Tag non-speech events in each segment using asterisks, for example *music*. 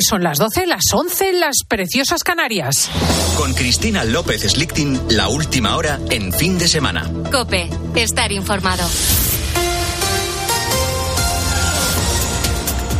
Son las 12, las 11, las preciosas Canarias. Con Cristina López Slichting, la última hora en fin de semana. Cope, estar informado.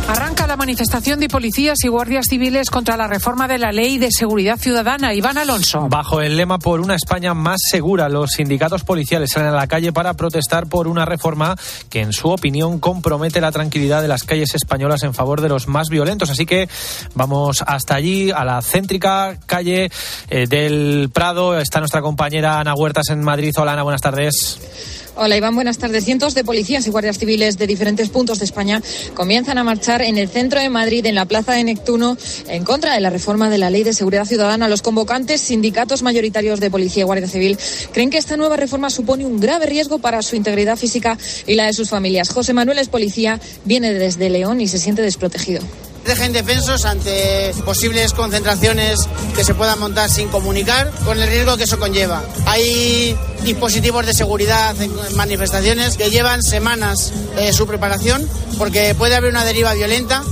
Arranca la manifestación de policías y guardias civiles contra la reforma de la ley de seguridad ciudadana. Iván Alonso. Bajo el lema por una España más segura, los sindicatos policiales salen a la calle para protestar por una reforma que, en su opinión, compromete la tranquilidad de las calles españolas en favor de los más violentos. Así que vamos hasta allí, a la céntrica calle eh, del Prado. Está nuestra compañera Ana Huertas en Madrid. Hola Ana, buenas tardes. Hola Iván, buenas tardes. Cientos de policías y guardias civiles de diferentes puntos de España comienzan a marchar en el centro de Madrid, en la plaza de Neptuno, en contra de la reforma de la Ley de Seguridad Ciudadana. Los convocantes, sindicatos mayoritarios de policía y guardia civil, creen que esta nueva reforma supone un grave riesgo para su integridad física y la de sus familias. José Manuel es policía, viene desde León y se siente desprotegido dejen defensos ante posibles concentraciones que se puedan montar sin comunicar, con el riesgo que eso conlleva. Hay dispositivos de seguridad en manifestaciones que llevan semanas eh, su preparación porque puede haber una deriva violenta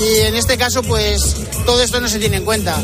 y en este caso pues todo esto no se tiene en cuenta.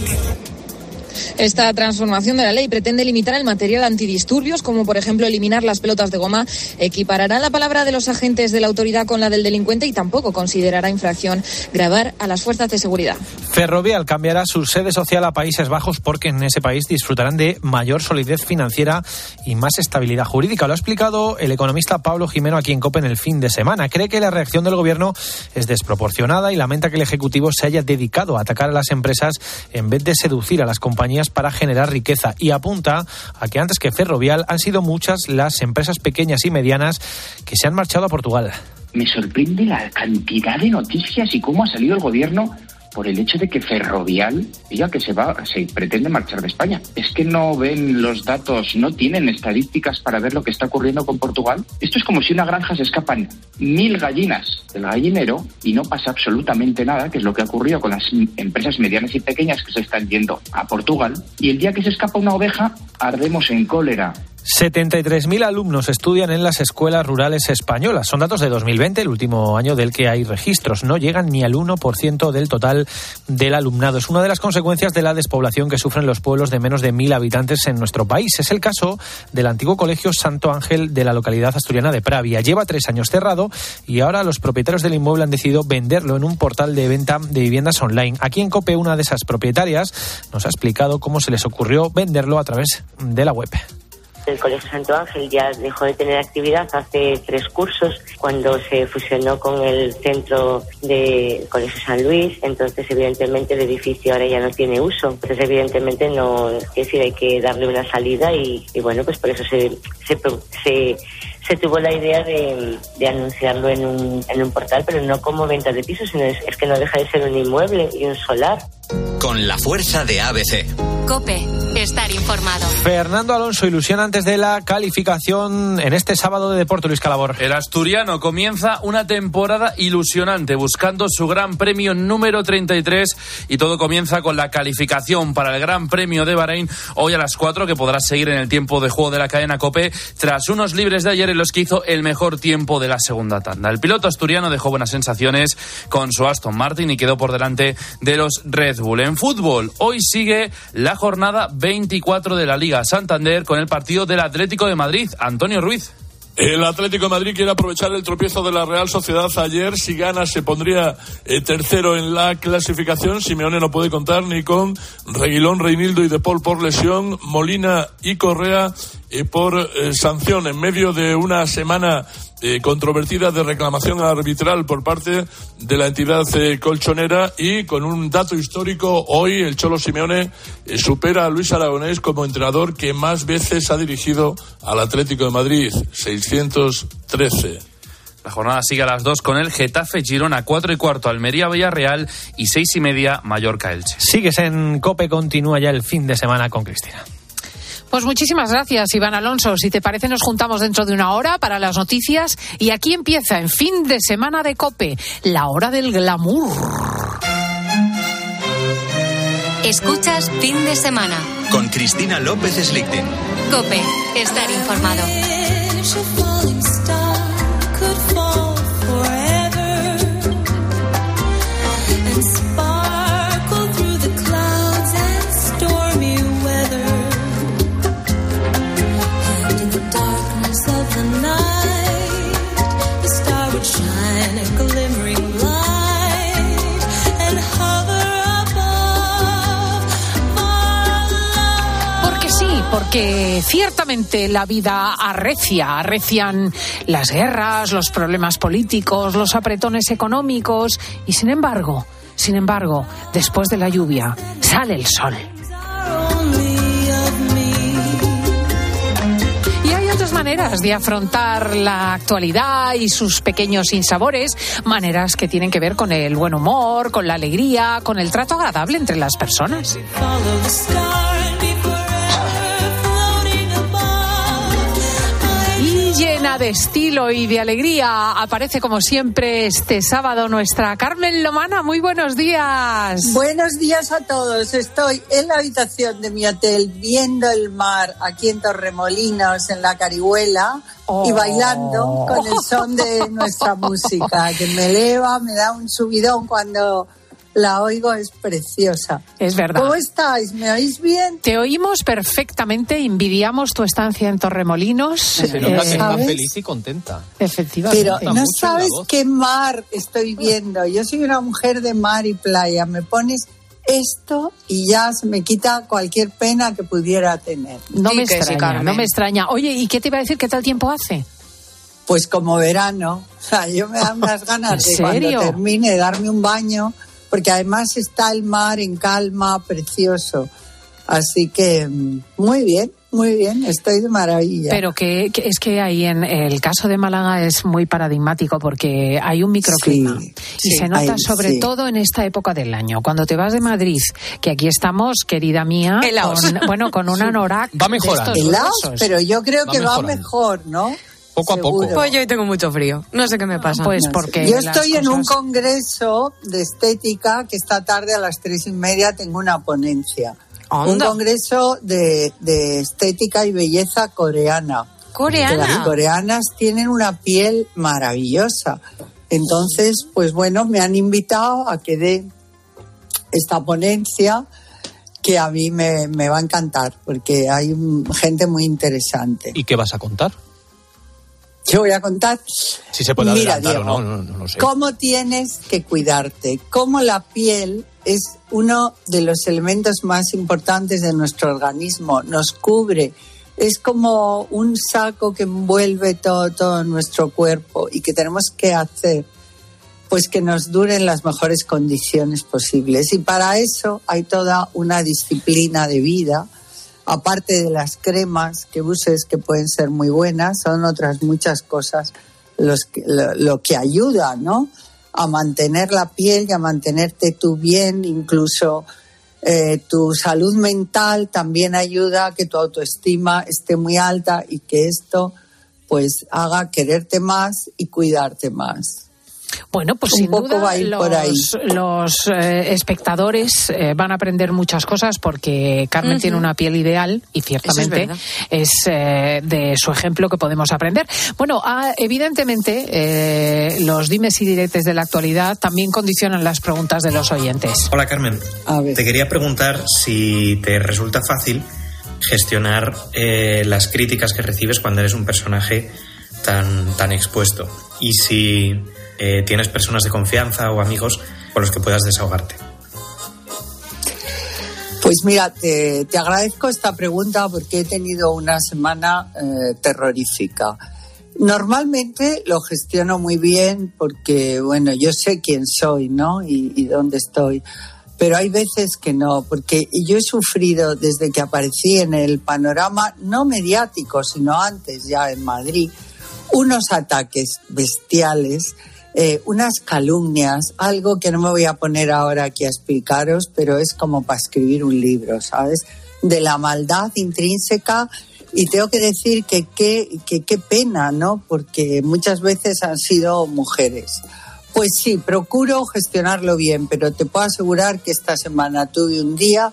Esta transformación de la ley pretende limitar el material antidisturbios, como por ejemplo eliminar las pelotas de goma, equiparará la palabra de los agentes de la autoridad con la del delincuente y tampoco considerará infracción grabar a las fuerzas de seguridad. Ferrovial cambiará su sede social a Países Bajos porque en ese país disfrutarán de mayor solidez financiera y más estabilidad jurídica. Lo ha explicado el economista Pablo Jimeno aquí en COPE en el fin de semana. Cree que la reacción del gobierno es desproporcionada y lamenta que el Ejecutivo se haya dedicado a atacar a las empresas en vez de seducir a las compañías para generar riqueza y apunta a que antes que Ferrovial han sido muchas las empresas pequeñas y medianas que se han marchado a Portugal. Me sorprende la cantidad de noticias y cómo ha salido el gobierno por el hecho de que Ferrovial diga que se va, se pretende marchar de España. Es que no ven los datos, no tienen estadísticas para ver lo que está ocurriendo con Portugal. Esto es como si una granja se escapan mil gallinas del gallinero y no pasa absolutamente nada, que es lo que ha ocurrido con las empresas medianas y pequeñas que se están yendo a Portugal. Y el día que se escapa una oveja, ardemos en cólera. 73.000 alumnos estudian en las escuelas rurales españolas. Son datos de 2020, el último año del que hay registros. No llegan ni al 1% del total del alumnado. Es una de las consecuencias de la despoblación que sufren los pueblos de menos de 1.000 habitantes en nuestro país. Es el caso del antiguo colegio Santo Ángel de la localidad asturiana de Pravia. Lleva tres años cerrado y ahora los propietarios del inmueble han decidido venderlo en un portal de venta de viviendas online. Aquí en COPE, una de esas propietarias nos ha explicado cómo se les ocurrió venderlo a través de la web. El Colegio Santo Ángel ya dejó de tener actividad hace tres cursos cuando se fusionó con el centro de Colegio San Luis. Entonces, evidentemente, el edificio ahora ya no tiene uso. Entonces, evidentemente, no, es decir, hay que darle una salida y, bueno, pues por eso se, se, se se tuvo la idea de, de anunciarlo en un, en un, portal, pero no como venta de pisos, sino es, es, que no deja de ser un inmueble y un solar. Con la fuerza de ABC. Cope, estar informado. Fernando Alonso, ilusión antes de la calificación en este sábado de Deporte, Luis Calabor. El asturiano comienza una temporada ilusionante, buscando su gran premio número 33 y todo comienza con la calificación para el Gran Premio de Bahrein hoy a las 4 que podrás seguir en el tiempo de juego de la cadena Cope tras unos libres de ayer los que hizo el mejor tiempo de la segunda tanda. El piloto asturiano dejó buenas sensaciones con su Aston Martin y quedó por delante de los Red Bull. En fútbol, hoy sigue la jornada 24 de la Liga Santander con el partido del Atlético de Madrid. Antonio Ruiz. El Atlético de Madrid quiere aprovechar el tropiezo de la Real Sociedad ayer. Si gana, se pondría eh, tercero en la clasificación. Simeone no puede contar ni con Reguilón, Reinildo y De por lesión, Molina y Correa y por eh, sanción en medio de una semana eh, controvertida de reclamación arbitral por parte de la entidad eh, colchonera y con un dato histórico hoy el Cholo Simeone eh, supera a Luis Aragonés como entrenador que más veces ha dirigido al Atlético de Madrid 613 la jornada sigue a las 2 con el Getafe Girona 4 y cuarto Almería Villarreal y 6 y media Mallorca Elche. Sigues en Cope, continúa ya el fin de semana con Cristina. Pues muchísimas gracias, Iván Alonso. Si te parece, nos juntamos dentro de una hora para las noticias. Y aquí empieza, en fin de semana de Cope, la hora del glamour. Escuchas fin de semana. Con Cristina López Slichting. Cope, estar informado. Porque ciertamente la vida arrecia, arrecian las guerras, los problemas políticos, los apretones económicos y sin embargo, sin embargo, después de la lluvia sale el sol. Y hay otras maneras de afrontar la actualidad y sus pequeños sinsabores, maneras que tienen que ver con el buen humor, con la alegría, con el trato agradable entre las personas. Llena de estilo y de alegría aparece como siempre este sábado nuestra Carmen Lomana. Muy buenos días. Buenos días a todos. Estoy en la habitación de mi hotel viendo el mar aquí en Torremolinos, en la Carihuela, y bailando con el son de nuestra *laughs* música, que me eleva, me da un subidón cuando la oigo, es preciosa. Es verdad. ¿Cómo estáis? ¿Me oís bien? Te oímos perfectamente, envidiamos tu estancia en Torremolinos. Se nota que Eh, está ¿sabes? feliz y contenta. Efectivamente. Pero no sabes qué mar estoy viendo. Yo soy una mujer de mar y playa. Me pones esto y ya se me quita cualquier pena que pudiera tener. No me Sí que extraña, no me extraña. Oye, ¿y qué te iba a decir? ¿Qué tal tiempo hace? Pues como verano. *laughs* O sea, yo me dan unas ganas ¿En de cuando termine darme un baño, porque además está el mar en calma, precioso. Así que mm, muy bien, muy bien, estoy de maravilla. Pero que, que es que ahí en el caso de Málaga es muy paradigmático porque hay un microclima Sí, y sí, se nota hay- sobre sí. todo en esta época del año. Cuando te vas de Madrid, que aquí estamos, querida mía, con, bueno, con un anorak Va gruesos. pero yo creo Va que va mejorando. mejor, ¿no? Poco a poco. Pues yo hoy tengo mucho frío. No sé qué me pasa. Pues porque Yo estoy en un congreso de estética que esta tarde a las tres y media tengo una ponencia. Un Anda. congreso de, de estética y belleza coreana. Que las Coreana. coreanas tienen una piel maravillosa. Entonces, pues bueno, me han invitado a que dé esta ponencia que a mí me, me va a encantar porque hay gente muy interesante. ¿Y qué vas a contar? Yo voy a contar. Si se puede Mira, Diego, no, no, no sé. ¿Cómo tienes que cuidarte? ¿Cómo la piel es uno de los elementos más importantes de nuestro organismo? Nos cubre. Es como un saco que envuelve todo, todo nuestro cuerpo y que tenemos que hacer pues que nos duren las mejores condiciones posibles. Y para eso hay toda una disciplina de vida, aparte de las cremas que uses que pueden ser muy buenas, son otras muchas cosas lo que ayuda, ¿no? A mantener la piel y a mantenerte tú bien, incluso eh, tu salud mental también ayuda a que tu autoestima esté muy alta y que esto pues haga quererte más y cuidarte más. Bueno, pues Un sin poco duda va a ir los, por ahí. los, eh, espectadores eh, van a aprender muchas cosas porque Carmen tiene una piel ideal y ciertamente es, eh, de su ejemplo que podemos aprender. Bueno, ah, evidentemente eh, los dimes y diretes de la actualidad también condicionan las preguntas de los oyentes. Hola Carmen, A ver. te quería preguntar si te resulta fácil gestionar eh, las críticas que recibes cuando eres un personaje tan, tan expuesto y si eh, tienes personas de confianza o amigos con los que puedas desahogarte. Pues mira, te, agradezco esta pregunta porque he tenido una semana eh, terrorífica. Normalmente lo gestiono muy bien porque, bueno, yo sé quién soy, ¿no? Y dónde estoy. Pero hay veces que no, porque yo he sufrido desde que aparecí en el panorama, no mediático, sino antes ya en Madrid, unos ataques bestiales, eh, unas calumnias, algo que no me voy a poner ahora aquí a explicaros, pero es como para escribir un libro, ¿sabes? De la maldad intrínseca y tengo que decir que qué que, qué pena, ¿no? Porque muchas veces han sido mujeres. Pues sí, procuro gestionarlo bien, pero te puedo asegurar que esta semana tuve un día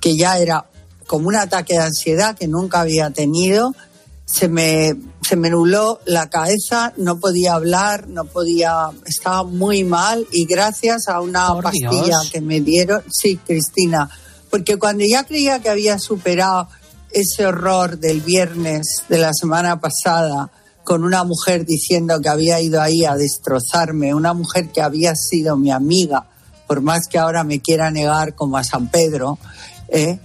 que ya era como un ataque de ansiedad que nunca había tenido. Se me, se me nubló la cabeza, no podía hablar, no podía, estaba muy mal y gracias a una Por pastilla Dios. que me dieron, sí, Cristina, porque cuando ya creía que había superado ese horror del viernes de la semana pasada, con una mujer diciendo que había ido ahí a destrozarme, una mujer que había sido mi amiga, por más que ahora me quiera negar como a San Pedro, ¿eh?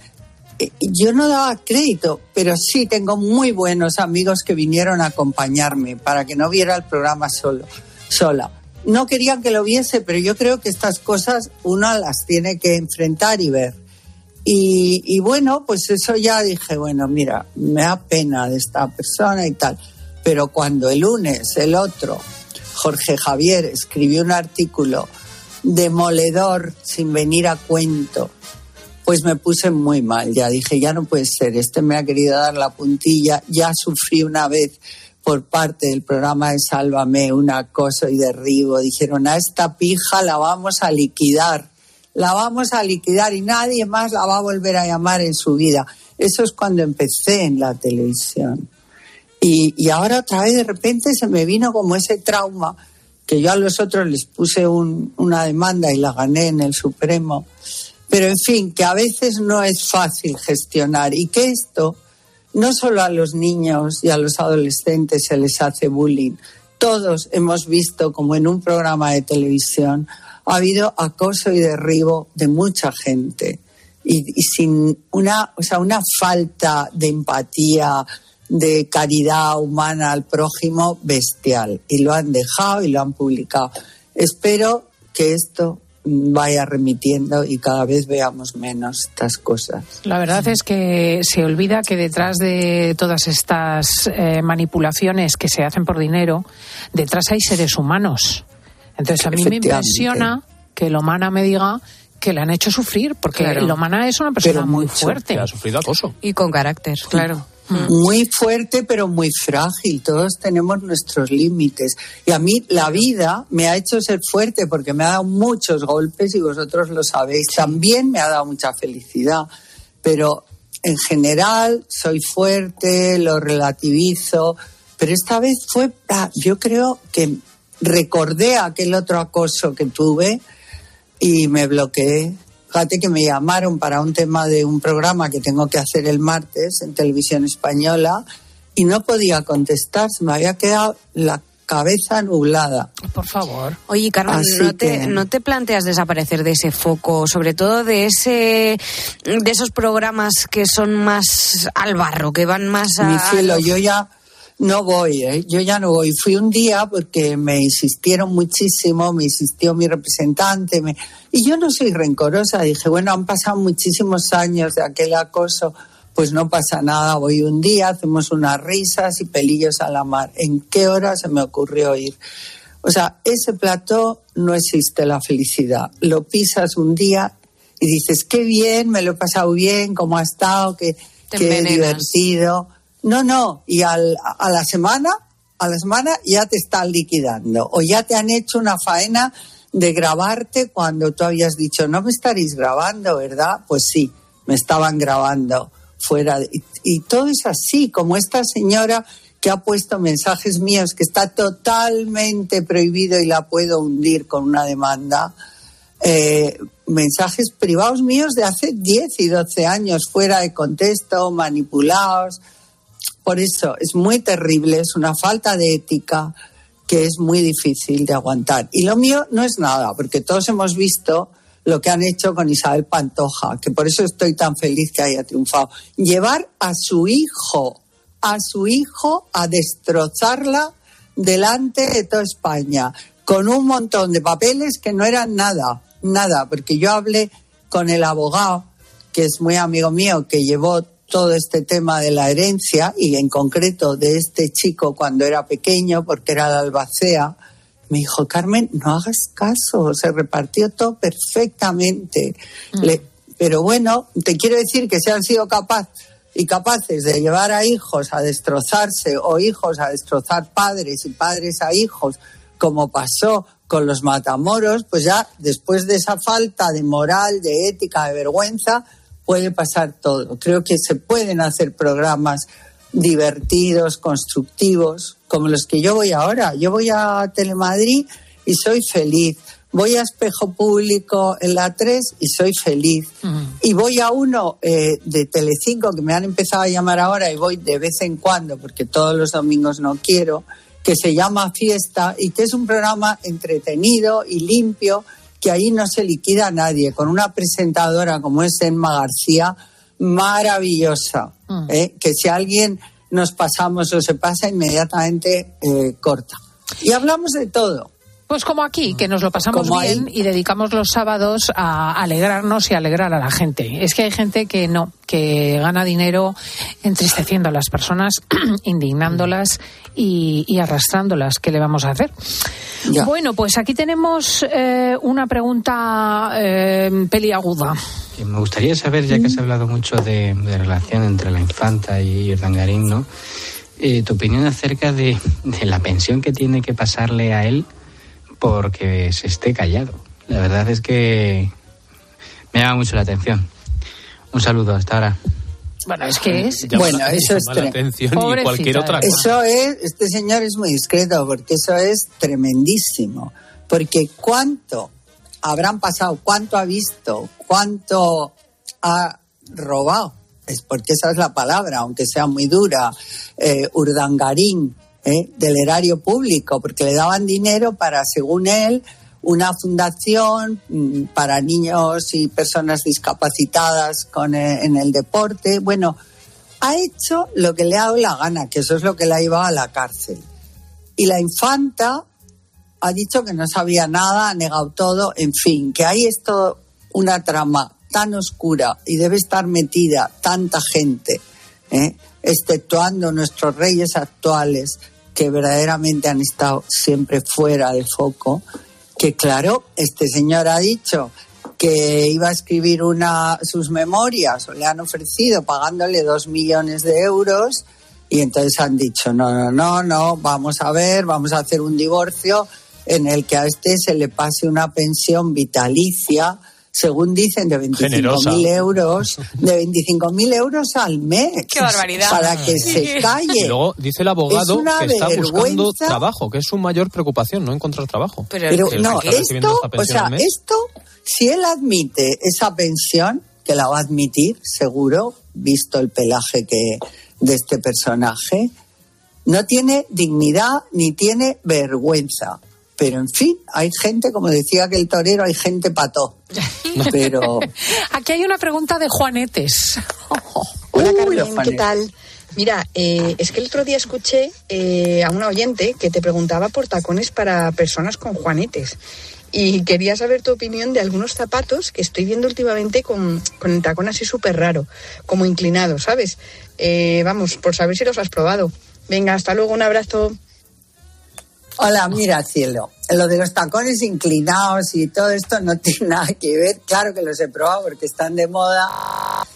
Yo no daba crédito, pero sí tengo muy buenos amigos que vinieron a acompañarme para que no viera el programa solo, sola. No querían que lo viese, pero yo creo que estas cosas uno las tiene que enfrentar y ver. Y, y bueno, pues eso ya dije, bueno, mira, me da pena de esta persona y tal. Pero cuando el lunes el otro, Jorge Javier, escribió un artículo demoledor sin venir a cuento, pues me puse muy mal. Ya dije, ya no puede ser, este me ha querido dar la puntilla, ya sufrí una vez por parte del programa de Sálvame un acoso y derribo. Dijeron, a esta pija la vamos a liquidar, la vamos a liquidar y nadie más la va a volver a llamar en su vida. Eso es cuando empecé en la televisión. Y, y ahora otra vez de repente se me vino como ese trauma que yo a los otros les puse un, una demanda y la gané en el Supremo. Pero en fin, que a veces no es fácil gestionar y que esto no solo a los niños y a los adolescentes se les hace bullying. Todos hemos visto como en un programa de televisión ha habido acoso y derribo de mucha gente y, sin una, o sea, una falta de empatía, de caridad humana al prójimo bestial. Y lo han dejado y lo han publicado. Espero que esto vaya remitiendo y cada vez veamos menos estas cosas. La verdad es que se olvida que detrás de todas estas eh, manipulaciones que se hacen por dinero, detrás hay seres humanos. Entonces a mí me impresiona que Lomana me diga que le han hecho sufrir, porque Claro. Lomana es una persona Pero muy mucho. fuerte. Ha sufrido acoso. Y con carácter, claro. Muy fuerte, pero muy frágil. Todos tenemos nuestros límites. Y a mí la vida me ha hecho ser fuerte porque me ha dado muchos golpes y vosotros lo sabéis. También me ha dado mucha felicidad. Pero en general soy fuerte, lo relativizo. Pero esta vez fue, yo creo que recordé aquel otro acoso que tuve y me bloqueé. Fíjate que me llamaron para un tema de un programa que tengo que hacer el martes en televisión española y no podía contestar, se me había quedado la cabeza nublada. Por favor. Oye, Carmen, Así ¿no te, que- ¿no te planteas desaparecer de ese foco, sobre todo de ese de esos programas que son más al barro, que van más a... Mi cielo, yo ya no voy, ¿eh? yo ya no voy. Fui un día porque me insistieron muchísimo, me insistió mi representante, me... y yo no soy rencorosa. Dije, bueno, han pasado muchísimos años de aquel acoso, pues no pasa nada, voy un día, hacemos unas risas y pelillos a la mar. ¿En qué hora se me ocurrió ir? O sea, ese plató no existe la felicidad. Lo pisas un día y dices, qué bien, me lo he pasado bien, cómo ha estado, qué, qué divertido. No, no, y al- a la semana, a la semana ya te están liquidando o ya te han hecho una faena de grabarte cuando tú habías dicho, no me estaréis grabando, ¿verdad? Pues sí, me estaban grabando fuera. de- y, todo es así, como esta señora que ha puesto mensajes míos que está totalmente prohibido y la puedo hundir con una demanda. eh, mensajes privados míos de hace 10 y 12 años, fuera de contexto, manipulados. Por eso es muy terrible, es una falta de ética que es muy difícil de aguantar. Y lo mío no es nada, porque todos hemos visto lo que han hecho con Isabel Pantoja, que por eso estoy tan feliz que haya triunfado. Llevar a su hijo, a su hijo a destrozarla delante de toda España, con un montón de papeles que no eran nada, nada, porque yo hablé con el abogado, que es muy amigo mío, que llevó todo este tema de la herencia y en concreto de este chico cuando era pequeño, porque era de Albacea, me dijo, Carmen, no hagas caso, se repartió todo perfectamente. Le- pero bueno, te quiero decir que se han sido capaz y capaces de llevar a hijos a destrozarse o hijos a destrozar padres y padres a hijos, como pasó con los matamoros, pues ya después de esa falta de moral, de ética, de vergüenza, puede pasar todo. Creo que se pueden hacer programas divertidos, constructivos, como los que yo voy ahora. Yo voy a Telemadrid y soy feliz. Voy a Espejo Público en la 3 y soy feliz. Y voy a uno eh, de Telecinco que me han empezado a llamar ahora y voy de vez en cuando, porque todos los domingos no quiero, que se llama Fiesta y que es un programa entretenido y limpio, que ahí no se liquida a nadie. Con una presentadora como es Emma García, maravillosa, Mm. ¿eh? que si alguien nos pasamos o se pasa, inmediatamente eh, corta. Y hablamos de todo. Pues como aquí, que nos lo pasamos Como bien y dedicamos los sábados a alegrarnos y alegrar a la gente. Es que hay gente que no, que gana dinero entristeciendo a las personas, *clears throat* indignándolas y, y arrastrándolas. ¿Qué le vamos a hacer? Bueno, pues aquí tenemos eh, una pregunta eh, peliaguda. Me gustaría saber, ya que has hablado mucho de, de relación entre la infanta y Urdangarín, ¿no? Eh, tu opinión acerca de, de la pensión que tiene que pasarle a él porque se esté callado. La verdad es que me llama mucho la atención. Un saludo, hasta ahora. Bueno, es que es. Bueno, eso es tre- Eso es, este señor es muy discreto porque eso es tremendísimo. Porque cuánto habrán pasado, cuánto ha visto, cuánto ha robado, es porque esa es la palabra, aunque sea muy dura, eh, Urdangarín, eh, del erario público, porque le daban dinero para, según él, una fundación mm, para niños y personas discapacitadas con, eh, en el deporte. Bueno, ha hecho lo que le ha dado la gana, que eso es lo que le ha llevado a la cárcel. Y la infanta ha dicho que no sabía nada, ha negado todo, en fin, que hay esto una trama tan oscura y debe estar metida tanta gente, ¿eh? exceptuando nuestros reyes actuales, que verdaderamente han estado siempre fuera de foco, que claro, este señor ha dicho que iba a escribir una, sus memorias o le han ofrecido pagándole dos millones de euros y entonces han dicho, no, no, no, no, vamos a ver, vamos a hacer un divorcio en el que a este se le pase una pensión vitalicia, según dicen, de 25.000 euros, de 25.000 euros al mes. ¡Qué barbaridad! Para que se calle. Y luego dice el abogado Es que está buscando trabajo, que es su mayor preocupación, no encontrar trabajo. Pero el no, esto, o sea, esto, si él admite esa pensión, que la va a admitir, seguro, visto el pelaje que de este personaje, no tiene dignidad ni tiene vergüenza. Pero en fin, hay gente, como decía que el torero, hay gente pató. *laughs* Pero Aquí hay una pregunta de Juanetes. *laughs* Hola Carmen, ¿qué tal? Mira, eh, es que el otro día escuché eh, a una oyente que te preguntaba por tacones para personas con juanetes. Y quería saber tu opinión de algunos zapatos que estoy viendo últimamente con, con el tacón así súper raro, como inclinado, ¿sabes? Eh, vamos, por saber si los has probado. Venga, hasta luego, un abrazo. Hola, mira, cielo. Lo de los tacones inclinados y todo esto no *laughs* tiene nada que ver. Claro que los he probado porque están de moda.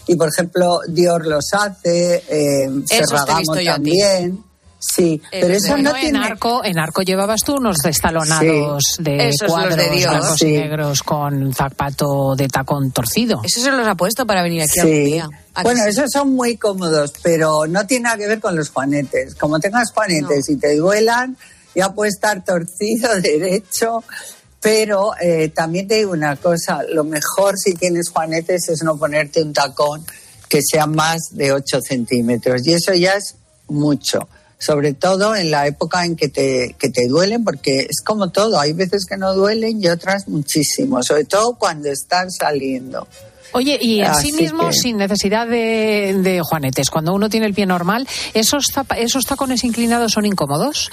Y, por ejemplo, Dior los hace, eh, Ferragamo también. Sí, pero eso no en tiene... arco, en arco llevabas tú unos destalonados Sí. de Esos, cuadros de Dios. blancos Sí. y negros con zapato de tacón torcido. Eso se los ha puesto para venir aquí algún Sí. día. ¿A que Bueno, sí? esos son muy cómodos, pero no tiene nada que ver con los juanetes. Como tengas juanetes y te duelan, ya puede estar torcido, *laughs* derecho. Pero eh, también te digo una cosa, lo mejor si tienes juanetes es no ponerte un tacón que sea más de 8 centímetros. Y eso ya es mucho. Sobre todo en la época en que te, que te duelen, porque es como todo, hay veces que no duelen y otras muchísimo, sobre todo cuando están saliendo. Oye, y Así mismo, que- sin necesidad de, de juanetes, cuando uno tiene el pie normal, ¿esos, esos tacones inclinados son incómodos?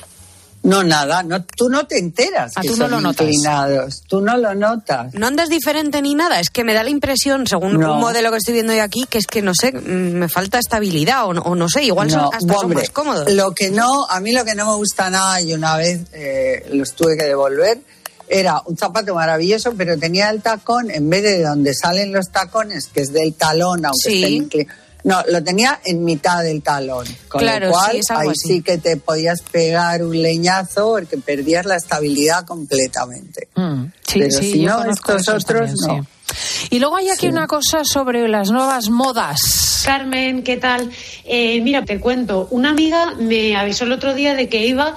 No, nada, no, tú no te enteras Ah, que tú no son lo notas. inclinados, tú no lo notas. No andas diferente ni nada, es que me da la impresión, según No. un modelo que estoy viendo yo aquí, que es que no sé, mm, me falta estabilidad o no, o no sé, igual son, hasta son más cómodos. Lo que no, a mí lo que no me gusta nada, y una vez eh, los tuve que devolver, era un zapato maravilloso, pero tenía el tacón, en vez de donde salen los tacones, que es del talón, aunque Sí. esté No, lo tenía en mitad del talón. Con Claro, lo cual, sí, es algo ahí así. sí que te podías pegar un leñazo porque perdías la estabilidad completamente. Mm, sí, Pero sí, si yo no, conozco estos esos otros también, no. sí. Y luego hay aquí Sí. una cosa sobre las nuevas modas. Carmen, ¿qué tal? Eh, mira, te cuento, una amiga me avisó el otro día de que iba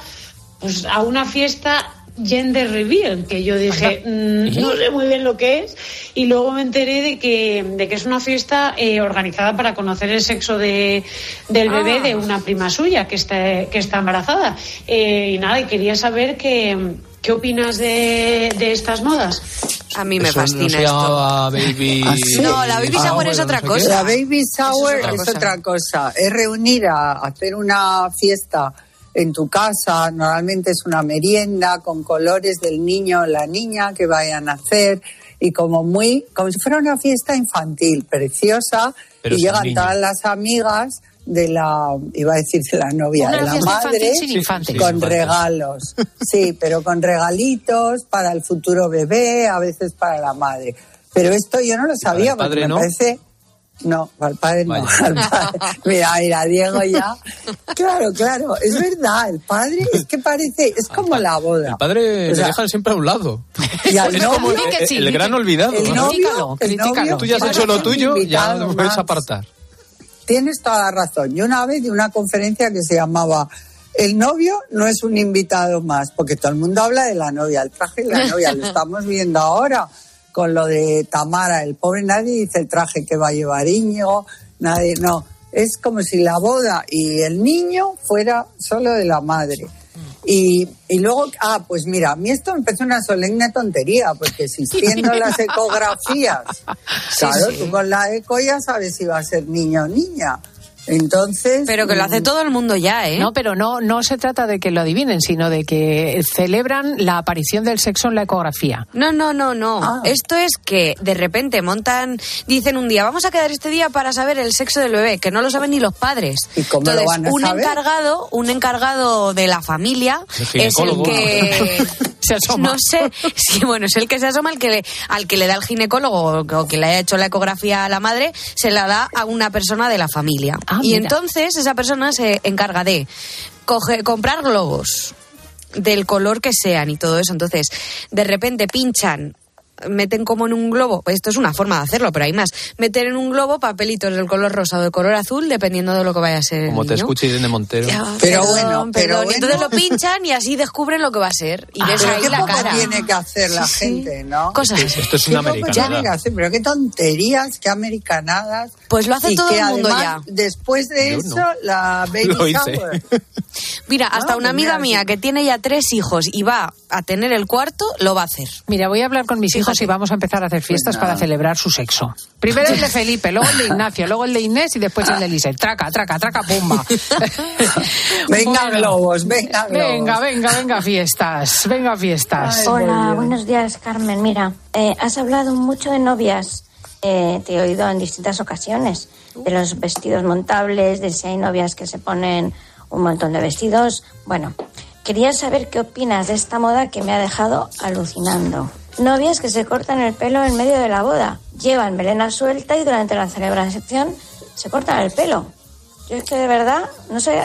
pues, a una fiesta gender reveal, que yo dije, mm, no sé muy bien lo que es, y luego me enteré de que, de que es una fiesta eh, organizada para conocer el sexo de, del bebé Ah. de una prima suya que está, que está embarazada. Eh, y nada, y quería saber qué, qué opinas de, de estas modas. A mí me Eso fascina no se esto. llamaba baby... *laughs* ¿Ah, sí? No, la baby Ah, shower bueno, es otra no sé qué. cosa. La baby shower Eso es otra, cosa. Es reunir a hacer una fiesta en tu casa. Normalmente es una merienda con colores del niño o la niña que vayan a hacer y como muy, como si fuera una fiesta infantil, preciosa. Pero y llegan niños. todas las amigas de la, iba a decir de la novia, Una de la madre, infantil con regalos. *laughs* Sí, pero con regalitos para el futuro bebé, a veces para la madre. Pero esto yo no lo sabía porque padre me no? parece no, al padre no. Vaya. al padre. Mira, mira, Diego ya. Claro, claro, es verdad, el padre es que parece, es como la boda. El padre O sea, le dejan siempre a un lado. y al Es como el, sí, gran olvidado. el ¿no? novio, el novio Tú ya has hecho lo tuyo, ya no puedes apartar. Tienes toda la razón. Yo una vez de una conferencia que se llamaba El novio no es un invitado más, porque todo el mundo habla de la novia, el traje de la novia, lo *laughs* estamos viendo ahora con lo de Tamara, el pobre nadie dice el traje que va a llevar Íñigo, nadie, no, es como si la boda y el niño fuera solo de la madre. Y, y luego, ah, pues mira, a mí esto me parece una solemne tontería, porque existiendo las ecografías, claro, tú con la eco ya sabes si va a ser niño o niña. Entonces. Pero que lo hace mm, todo el mundo ya, ¿eh? No, pero no, no se trata de que lo adivinen, sino de que celebran la aparición del sexo en la ecografía. No, no, no, no. Ah. Esto es que de repente montan, dicen un día, vamos a quedar este día para saber el sexo del bebé, que no lo saben ni los padres. ¿Y cómo lo Entonces, van a un saber? encargado, un encargado de la familia El es el que *laughs* Se asoma. no sé, *laughs* sí, bueno, es el que se asoma al que le, al que le da el ginecólogo o que le haya hecho la ecografía a la madre, se la da a una persona de la familia. Ah, y mira. entonces esa persona se encarga de coge- comprar globos del color que sean y todo eso. Entonces, de repente pinchan, meten como en un globo, pues esto es una forma de hacerlo, pero hay más, meten en un globo papelitos del color rosa o del color azul, dependiendo de lo que vaya a ser. el Como te niño. escucha Irene Montero. Ya, Pero perdón, bueno, pero perdón. Y bueno. Entonces lo pinchan y así descubren lo que va a ser. Y ves Pero ahí qué la poco cara. tiene que hacer la Sí, sí. gente, ¿no? Cosas. Esto es Qué una americanada. tiene que hacer, pero qué tonterías, qué americanadas. Pues lo hace y todo que el mundo además, ya. Después de Yo eso, no. la *laughs* baby Lo hice. shower. Mira, hasta Ah, una amiga mira, mía sí. que tiene ya tres hijos y va a tener el cuarto, lo va a hacer. Mira, voy a hablar con mis hijos y vamos a empezar a hacer fiestas nada. para celebrar su sexo. Primero el de Felipe, luego el de Ignacio, luego el de Inés y después el de Elise. Traca, traca, traca, pumba. *laughs* Venga Bueno. globos, venga globos. Venga, venga, venga, fiestas. Venga, fiestas. Ay, Hola, buenos días, Carmen. Mira, eh, has hablado mucho de novias. Eh, te he oído en distintas ocasiones de los vestidos montables, de si hay novias que se ponen un montón de vestidos. Bueno, quería saber qué opinas de esta moda que me ha dejado alucinando. Novias que se cortan el pelo en medio de la boda, llevan melena suelta y durante la celebración se cortan el pelo. Yo es que de verdad no sé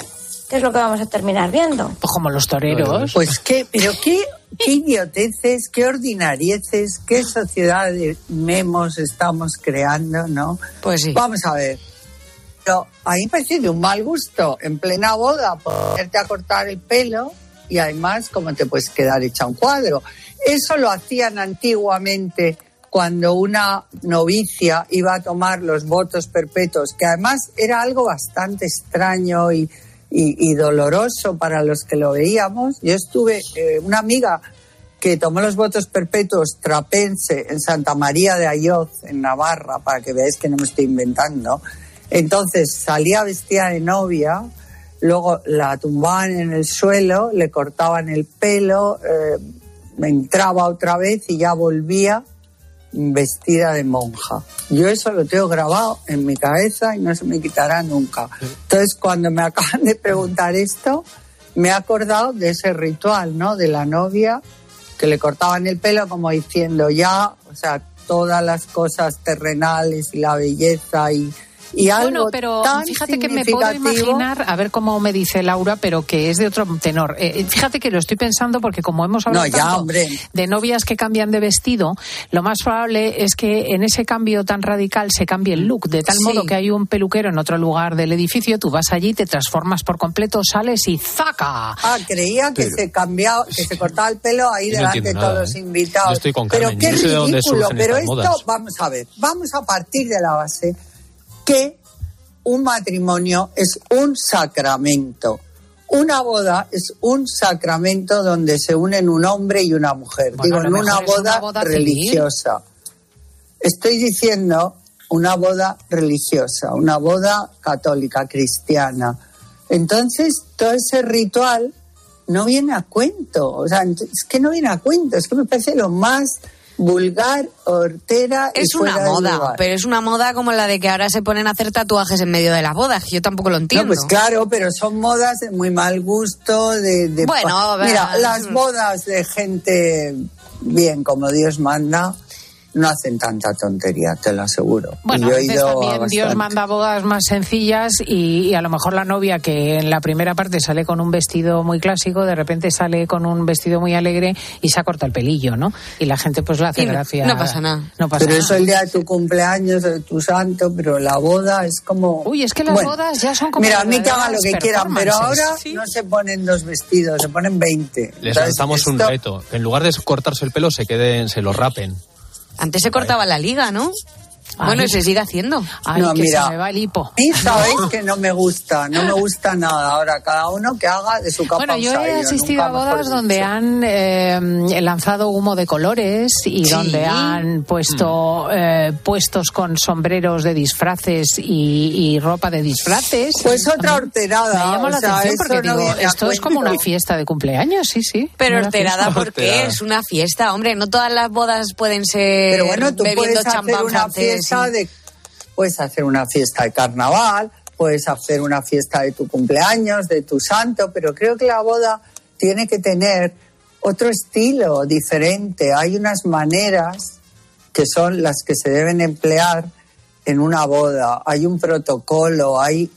qué es lo que vamos a terminar viendo. Pues como los toreros. Pues qué, pero qué, qué idioteces, qué ordinarieces, qué sociedad de memos estamos creando, ¿no? Pues sí. Vamos a ver. Pero a mí me parece de un mal gusto en plena boda ponerte a cortar el pelo y además cómo te puedes quedar hecha un cuadro. Eso lo hacían antiguamente cuando una novicia iba a tomar los votos perpetuos, que además era algo bastante extraño y, y- doloroso para los que lo veíamos. Yo estuve, eh, una amiga que tomó los votos perpetuos trapense en Santa María de Ayoz, en Navarra, para que veáis que no me estoy inventando. Entonces salía vestida de novia, luego la tumbaban en el suelo, le cortaban el pelo, eh, entraba otra vez y ya volvía vestida de monja. Yo eso lo tengo grabado en mi cabeza y no se me quitará nunca. Entonces, cuando me *laughs* acaban de preguntar esto, me he acordado de ese ritual, ¿no? De la novia que le cortaban el pelo como diciendo ya, o sea, todas las cosas terrenales y la belleza y, y algo Bueno, pero tan fíjate que me puedo imaginar, a ver cómo me dice Laura, pero que es de otro tenor. Eh, fíjate que lo estoy pensando porque como hemos hablado No, ya, tanto hombre. de novias que cambian de vestido, lo más probable es que en ese cambio tan radical se cambie el look, de tal Sí. modo que hay un peluquero en otro lugar del edificio, tú vas allí, te transformas por completo, sales y ¡zaca! Ah, creía que se cambiaba, que se cortaba el pelo ahí no delante de todos nada, los ¿eh? invitados. Yo estoy con pero qué yo no sé de dónde ridículo, pero esto, modas. vamos a ver, vamos a partir de la base que un matrimonio es un sacramento. una boda es un sacramento donde se unen un hombre y una mujer. Bueno, Digo, en una boda, civil. religiosa. Estoy diciendo una boda religiosa, una boda católica, cristiana. Entonces, todo ese ritual no viene a cuento. O sea, es que no viene a cuento. Es que me parece lo más vulgar, hortera y Es una fuera de moda, lugar. pero es una moda como la de que ahora se ponen a hacer tatuajes en medio de las bodas, que yo tampoco lo No, entiendo. pues claro, pero son modas de muy mal gusto, de... de Bueno, mira, las mm. bodas de gente bien como Dios manda no hacen tanta tontería, te lo aseguro. Bueno, Y yo he ido también Dios manda bodas más sencillas y, y a lo mejor la novia que en la primera parte sale con un vestido muy clásico, de repente sale con un vestido muy alegre y se ha cortado el pelillo, ¿no? Y la gente pues le hace Y gracia. no pasa nada. No pasa Pero nada. eso el día de tu cumpleaños, de tu santo, pero la boda es como... Uy, es que las Bueno, bodas ya son como Mira, a mí que hagan lo que quieran, pero ahora no se ponen dos vestidos, se ponen 20. Les Entonces, lanzamos un reto. En lugar de cortarse el pelo, se queden, se lo rapen. Antes se cortaba la liga, ¿no? Bueno, y se sigue haciendo. Ay, No, que mira. se me va el hipo. Mí sabéis *laughs* que no me gusta, no me gusta nada. Ahora, cada uno que haga de su capa Bueno, yo he asistido a bodas donde dicho. han eh, lanzado humo de colores y Sí. donde han puesto eh, puestos con sombreros de disfraces y, y ropa de disfraces. Pues otra Me horterada. llama la o sea, atención porque no digo, esto es como una fiesta de cumpleaños, sí, sí. Pero Una alterada, fiesta. ¿por qué? Es una fiesta, hombre. No todas las bodas pueden ser Pero bueno, tú bebiendo puedes hacer champán una francés fiesta de, puedes hacer una fiesta de carnaval, puedes hacer una fiesta de tu cumpleaños, de tu santo, pero creo que la boda tiene que tener otro estilo diferente. Hay unas maneras que son las que se deben emplear en una boda. Hay un protocolo, hay,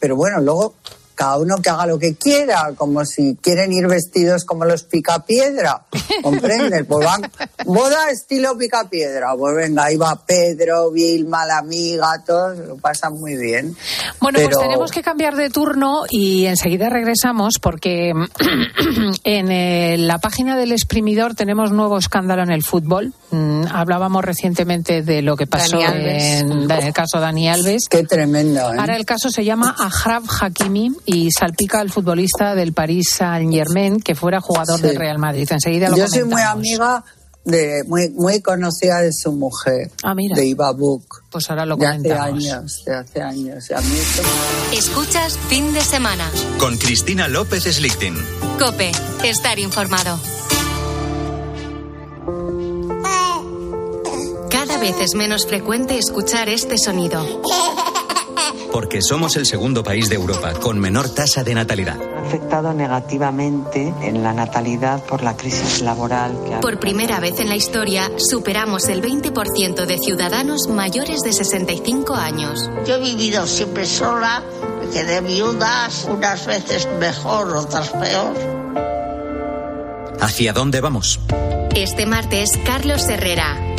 pero bueno, luego cada uno que haga lo que quiera, como si quieren ir vestidos como los picapiedra, ¿comprendes? Pues van, boda estilo picapiedra, pues venga, ahí va Pedro, Vilma, la amiga, todos lo pasan muy bien. Bueno, Pero- pues tenemos que cambiar de turno y enseguida regresamos porque *clears throat* en eh, la página del exprimidor tenemos nuevo escándalo en el fútbol. Mm, hablábamos recientemente de lo que pasó en el caso Dani Alves. Qué tremendo, ¿eh? Ahora el caso se llama Ahraf Hakimi y salpica al futbolista del Paris Saint Germain que fuera jugador Sí. del Real Madrid. Enseguida lo Yo soy muy amiga de, muy, muy conocida de su mujer, Ah, mira. de Iva Buc. Pues ahora lo de hace comentamos. años, de hace años. A mí esto- Escuchas fin de semana. Con Cristina López Slichting. Cope, estar informado. Cada vez es menos frecuente escuchar este sonido. Porque somos el segundo país de Europa con menor tasa de natalidad. Ha afectado negativamente en la natalidad por la crisis laboral que ha Por primera vez en la historia, superamos el 20% de ciudadanos mayores de 65 años. Yo he vivido siempre sola, me quedé viudas, unas veces mejor, otras peor. ¿Hacia dónde vamos? Este martes, Carlos Herrera,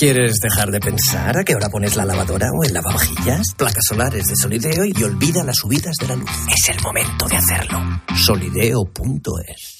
¿Quieres dejar de pensar a qué hora pones la lavadora o el lavavajillas? Placas solares de Solideo y olvida las subidas de la luz. Es el momento de hacerlo. Solideo.es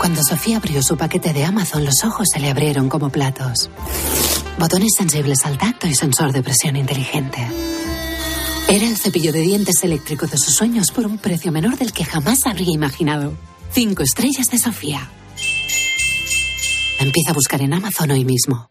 Cuando Sofía abrió su paquete de Amazon, los ojos se le abrieron como platos. Botones sensibles al tacto y sensor de presión inteligente. Era el cepillo de dientes eléctrico de sus sueños por un precio menor del que jamás habría imaginado. Cinco estrellas de Sofía. Empieza a buscar en Amazon hoy mismo.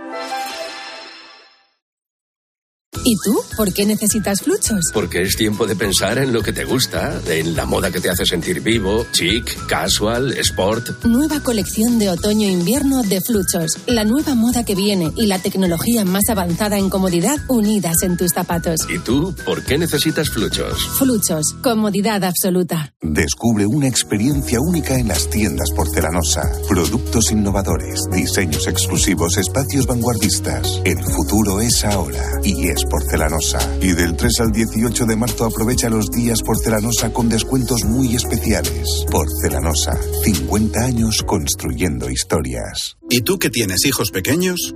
¿Y tú? ¿Por qué necesitas fluchos? Porque es tiempo de pensar en lo que te gusta, en la moda que te hace sentir vivo, chic, casual, sport. Nueva colección de otoño-invierno de fluchos. La nueva moda que viene y la tecnología más avanzada en comodidad unidas en tus zapatos. ¿Y tú? ¿Por qué necesitas fluchos? Fluchos. Comodidad absoluta. Descubre una experiencia única en las tiendas porcelanosa. Productos innovadores, diseños exclusivos, espacios vanguardistas. El futuro es ahora y es porcelanosa. Y del 3 al 18 de marzo aprovecha los días porcelanosa con descuentos muy especiales. Porcelanosa, 50 años construyendo historias. ¿Y tú que tienes hijos pequeños?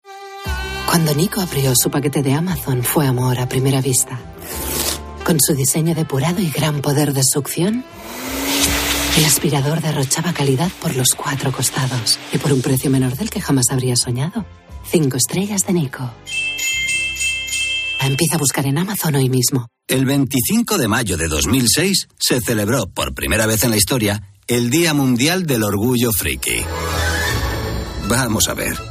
Cuando Nico abrió su paquete de Amazon fue amor a primera vista. Con su diseño depurado y gran poder de succión, el aspirador derrochaba calidad por los cuatro costados y por un precio menor del que jamás habría soñado. Cinco estrellas de Nico. Empieza a buscar en Amazon hoy mismo. El 25 de mayo de 2006 se celebró por primera vez en la historia el Día Mundial del Orgullo Friki. Vamos a ver.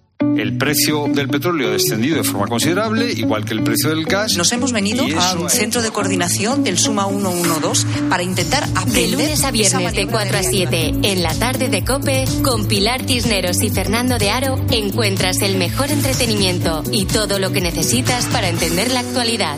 El precio del petróleo ha descendido de forma considerable, igual que el precio del gas. Nos hemos venido a un centro de coordinación del Suma 112 para intentar aprender. De lunes a viernes de 4 a 7, en la tarde de Cope, con Pilar Tisneros y Fernando de Aro, encuentras el mejor entretenimiento y todo lo que necesitas para entender la actualidad.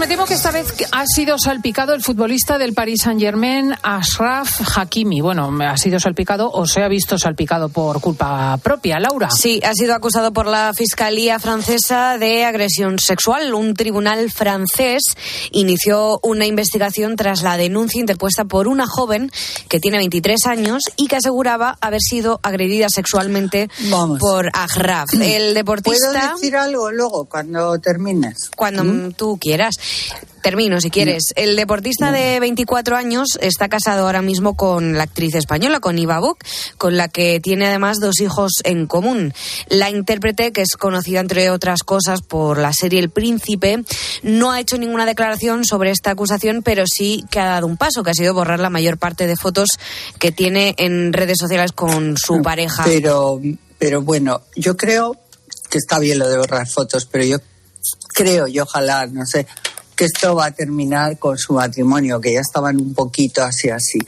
Me temo que esta vez ha sido salpicado el futbolista del Paris Saint-Germain, Ashraf Hakimi. Bueno, ha sido salpicado o se ha visto salpicado por culpa propia. Laura. Sí, ha sido acusado por la Fiscalía francesa de agresión sexual. Un tribunal francés inició una investigación tras la denuncia interpuesta por una joven que tiene 23 años y que aseguraba haber sido agredida sexualmente por Ashraf. El deportista. ¿Puedo decir algo luego cuando termines? Cuando ¿Mm? tú quieras. Termino, si quieres. El deportista de 24 años está casado ahora mismo con la actriz española, con Iva Buck, con la que tiene además dos hijos en común. La intérprete, que es conocida entre otras cosas por la serie El Príncipe, no ha hecho ninguna declaración sobre esta acusación, pero sí que ha dado un paso, que ha sido borrar la mayor parte de fotos que tiene en redes sociales con su pareja. Pero, pero bueno, yo creo que está bien lo de borrar fotos, pero yo creo y ojalá, no sé, que esto va a terminar con su matrimonio, que ya estaban un poquito así, así.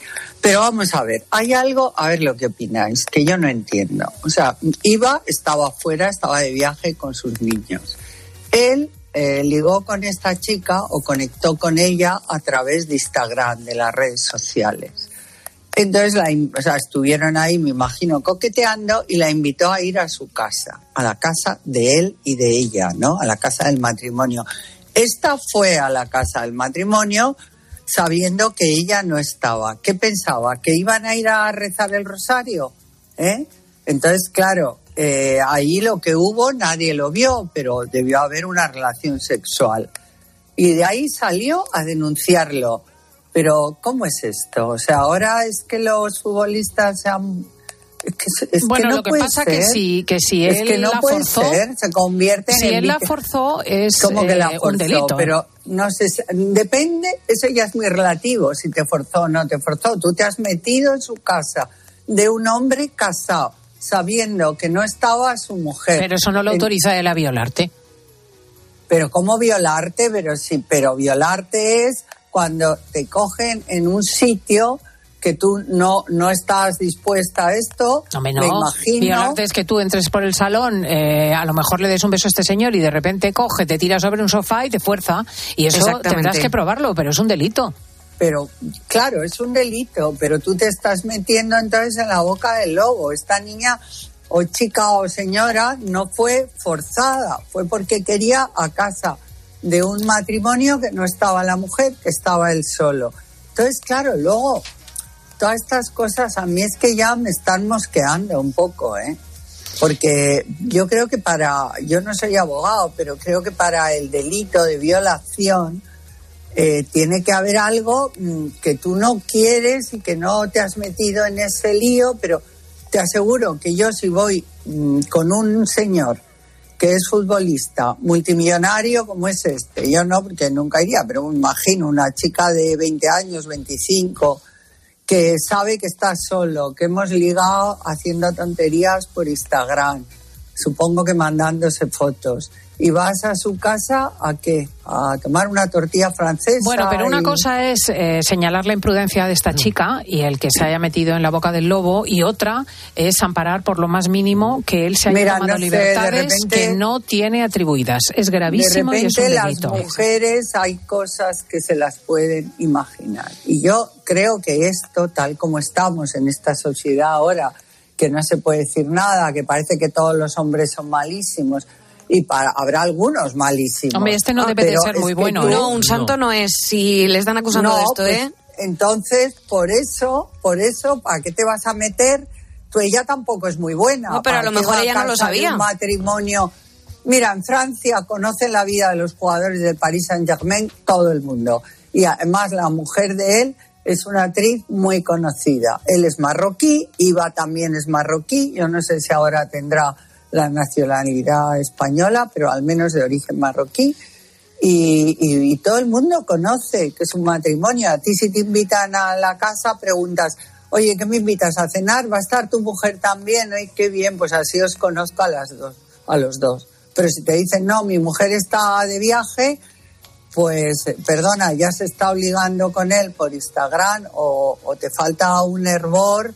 Pero vamos a ver, hay algo, a ver lo que opináis, que yo no entiendo. O sea, Iba estaba afuera, estaba de viaje con sus niños. Él eh, ligó con esta chica o conectó con ella a través de Instagram, de las redes sociales. Entonces, la, o sea, estuvieron ahí, me imagino, coqueteando y la invitó a ir a su casa, a la casa de él y de ella, ¿no? A la casa del matrimonio. Esta fue a la casa del matrimonio sabiendo que ella no estaba. ¿Qué pensaba? ¿Que iban a ir a rezar el rosario? ¿Eh? Entonces, claro, eh, ahí lo que hubo nadie lo vio, pero debió haber una relación sexual. Y de ahí salió a denunciarlo Pero ¿cómo es esto? O sea, ahora es que los futbolistas se han es que, es bueno, que no lo que puede pasa que si que si es él que no la puede forzó, ser, se convierte en si el él la forzó es como que la eh, forzó, un delito. pero no sé, depende, eso ya es muy relativo, si te forzó o no te forzó. Tú te has metido en su casa de un hombre casado, sabiendo que no estaba su mujer. Pero eso no lo autoriza él a violarte. Pero ¿cómo violarte? Pero sí, pero violarte es cuando te cogen en un sitio que tú no, no estás dispuesta a esto. No. Me imagino. Violarte es que tú entres por el salón, eh, a lo mejor le des un beso a este señor y de repente coge, te tira sobre un sofá y te fuerza. Y eso tendrás que probarlo, pero es un delito. Pero claro, es un delito, pero tú te estás metiendo entonces en la boca del lobo. Esta niña o chica o señora no fue forzada, fue porque quería a casa de un matrimonio que no estaba la mujer, que estaba él solo. Entonces, claro, luego todas estas cosas a mí es que ya me están mosqueando un poco, ¿eh? Porque yo creo que para, yo no soy abogado, pero creo que para el delito de violación eh, tiene que haber algo mm, que tú no quieres y que no te has metido en ese lío, pero te aseguro que yo si voy mm, con un señor que es futbolista, multimillonario como es este, yo no, porque nunca iría, pero me imagino una chica de 20 años, 25, que sabe que está solo, que hemos ligado haciendo tonterías por Instagram, supongo que mandándose fotos. Y vas a su casa a qué? A tomar una tortilla francesa. Bueno, pero una cosa es eh, señalar la imprudencia de esta chica y el que se haya metido en la boca del lobo, y otra es amparar por lo más mínimo que él se haya Mira, tomado no sé, de libertades repente- que no tiene atribuidas. Es gravísimo de y es un las delito. mujeres hay cosas que se las pueden imaginar. Y yo creo que esto, tal como estamos en esta sociedad ahora, que no se puede decir nada, que parece que todos los hombres son malísimos, y para, habrá algunos malísimos. Hombre, este no debe de ser muy bueno, tú- ¿eh? No, un santo no, es si le están acusando No, de esto, pues, ¿eh? Entonces, por eso, por eso, ¿para qué te vas a meter? Tú ella tampoco es muy buena. No, pero a ¿Para lo mejor ella no lo sabía. Un matrimonio. Mira, en Francia conocen la vida de los jugadores del Paris Saint-Germain todo el mundo. Y además la mujer de él es una actriz muy conocida. Él es marroquí, Iva también es marroquí. Yo no sé si ahora tendrá la nacionalidad española, pero al menos de origen marroquí. Y, y- todo el mundo conoce que es un matrimonio. A ti si te invitan a la casa preguntas, oye, ¿qué me invitas a cenar? ¿Va a estar tu mujer también? Ay, qué bien, pues así os conozco a las dos, a los dos. Pero si te dicen, no, mi mujer está de viaje, pues perdona, ya se está obligando con él por Instagram o, o te falta un hervor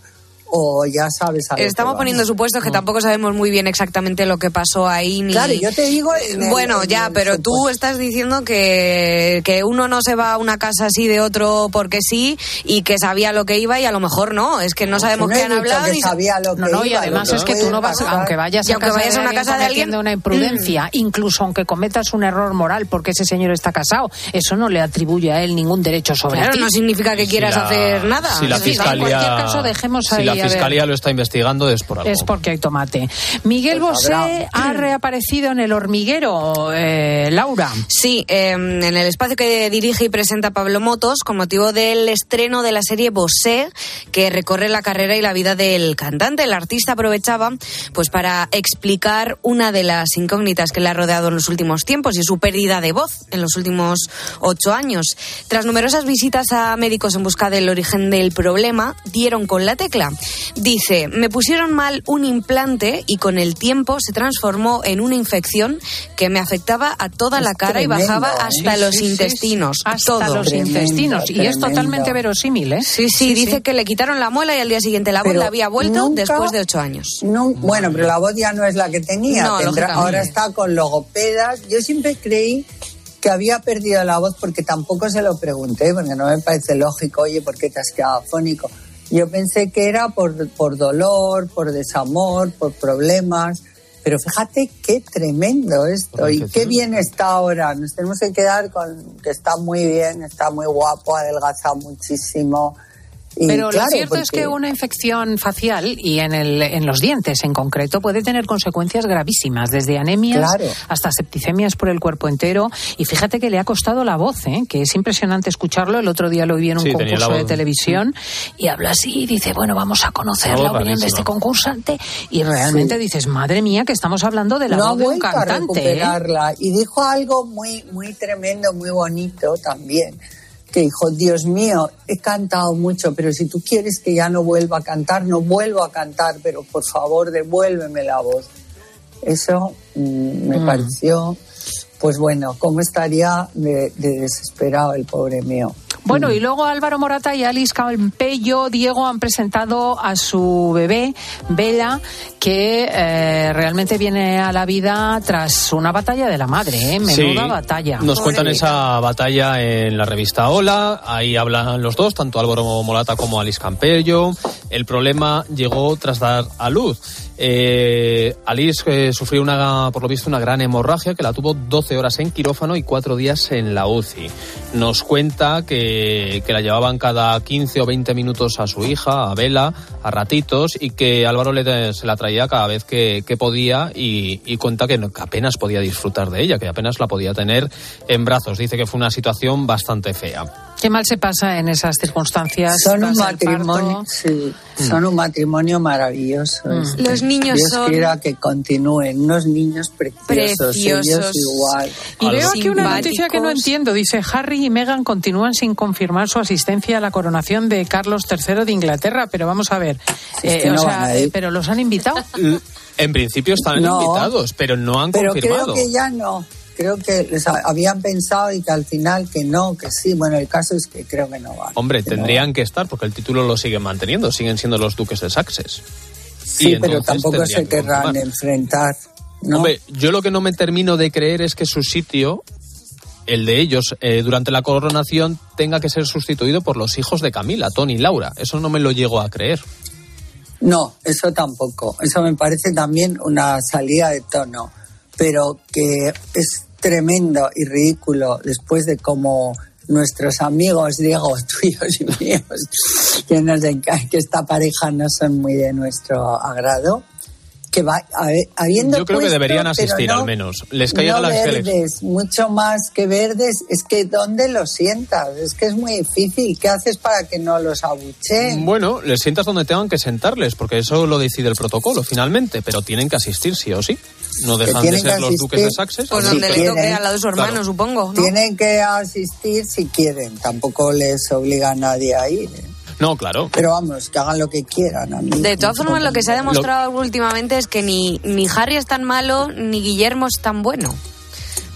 o ya sabes a lo que Estamos poniendo supuestos que tampoco sabemos muy bien exactamente lo que pasó ahí. Ni... Claro, yo te digo el- bueno, en ya, el pero tú estás diciendo que, que uno no se va a una casa así de otro porque sí y que sabía lo que iba y a lo mejor no. Es que no sabemos no qué han hablado. que y sabía lo No, que no, y iba, además es que tú no vas, aunque vayas Y a aunque casa, vayas de a una alguien casa de alguien, una imprudencia, incluso aunque cometas un error moral porque ese señor está casado, eso no le atribuye a él ningún derecho sobre Claro, ti. no significa que quieras la- hacer nada. Si la En cualquier caso, dejemos si ahí, la ver. fiscalía lo está investigando es por algo. Es porque hay tomate. Miguel Pues Bosé habrá. ha *clears throat* reaparecido en el hormiguero, eh, Laura. Sí, eh, en el espacio que dirige y presenta Pablo Motos con motivo del estreno de la serie Bosé, que recorre la carrera y la vida del cantante. El artista aprovechaba pues para explicar una de las incógnitas que le ha rodeado en los últimos tiempos y su pérdida de voz en los últimos ocho años. Tras numerosas visitas a médicos en busca del origen del problema, dieron con la tecla. Dice, me pusieron mal un implante y con el tiempo se transformó en una infección que me afectaba a toda la cara y bajaba ¿eh? hasta Sí, los sí, sí, intestinos. Hasta todo. los Tremendo, intestinos. Y es totalmente verosímil, ¿eh? Sí, sí, dice que le quitaron la muela y al día siguiente la voz le había vuelto nunca- después de ocho años. No, bueno, pero la voz ya no es la que tenía. No, Tendrá- ahora está con logopedas. Yo siempre creí que había perdido la voz porque tampoco se lo pregunté, porque no me parece lógico, oye, ¿por qué te has quedado afónico? Yo pensé que era por, por dolor, por desamor, por problemas. Pero fíjate qué tremendo esto y qué bien está ahora. Nos tenemos que quedar con que está muy bien, está muy guapo, ha adelgazado muchísimo Pero lo cierto es que una infección facial y en, el, en los dientes en concreto puede tener consecuencias gravísimas, desde anemias Claro. hasta septicemias por el cuerpo entero. Y fíjate que le ha costado la voz, ¿eh? que es impresionante escucharlo. El otro día lo vi en un Sí, concurso de televisión y habla así y dice, bueno, vamos a conocer La opinión de este concursante. Y realmente Sí. dices, madre mía, que estamos hablando de la no voz de un a cantante. ¿eh? Y dijo algo muy, muy tremendo, muy bonito también. Que dijo, Dios mío, he cantado mucho, pero si tú quieres que ya no vuelva a cantar, no vuelvo a cantar, pero por favor devuélveme la voz. Eso mm, me Mm. pareció, pues bueno, cómo estaría de, de desesperado el pobre mío. Bueno, y luego Álvaro Morata y Alice Campello, Diego, han presentado a su bebé, Bella, que eh, realmente viene a la vida tras una batalla de la madre, ¿eh? Menuda Sí, batalla. Nos cuentan esa batalla en la revista Hola, ahí hablan los dos, tanto Álvaro Molata como Alice Campello. El problema llegó tras dar a luz. Eh, Alice eh, sufrió una, por lo visto, una gran hemorragia que la tuvo 12 horas en quirófano y 4 días en la UCI. Nos cuenta que, la llevaban cada 15 o 20 minutos a su hija, a Vela, a ratitos, y que Álvaro le, se la traía cada vez que, podía y, cuenta que apenas podía disfrutar de ella, que apenas la podía tener en brazos. Dice que fue una situación bastante fea. Qué mal se pasa en esas circunstancias. Son un matrimonio, sí, son un matrimonio maravilloso. Mm. este. Los niños Dios son- quiera que continúen, unos niños preciosos, Preciosos. ellos igual. Y veo aquí una noticia que no entiendo. Dice, Harry y Meghan continúan sin confirmar su asistencia a la coronación de Carlos III de Inglaterra. Pero vamos a ver, Es eh, o sea, pero los han invitado. En principio están No. invitados, pero no han Pero confirmado. creo que ya no. Creo que les ha- habían pensado y que al final que no, que sí. Bueno, el caso es que creo que no van. Hombre, que no tendrían que estar porque el título lo siguen manteniendo, siguen siendo los duques de Sussex. Sí, Y pero tampoco se que querrán enfrentar. ¿no? Hombre, yo lo que no me termino de creer es que su sitio, el de ellos, eh, durante la coronación, tenga que ser sustituido por los hijos de Camila, Tony y Laura. Eso no me lo llego a creer. No, eso tampoco. Eso me parece también una salida de tono, pero que es tremendo y ridículo después de cómo nuestros amigos, Diego, *laughs* tuyos y míos, *laughs* que, nos que esta pareja no son muy de nuestro agrado, que va a ver, habiendo Yo creo que deberían asistir no- al menos. Les caiga no la elección. verdes, mucho más que verdes, es que ¿dónde los sientas? Es que es muy difícil. ¿Qué haces para que no los abucheen? Bueno, les sientas donde tengan que sentarles, porque eso lo decide el protocolo finalmente, pero tienen que asistir sí o sí. No dejan de ser los duques de. Sussex. Pues Sí, donde le toque al lado de su hermano, Claro. supongo. ¿no? Tienen que asistir si quieren, tampoco les obliga a nadie a ir. ¿eh? No, claro. Pero vamos, que hagan lo que quieran. A mí, De todas formas, lo que se ha Lo- demostrado últimamente es que ni, ni Harry es tan malo, ni Guillermo es tan bueno.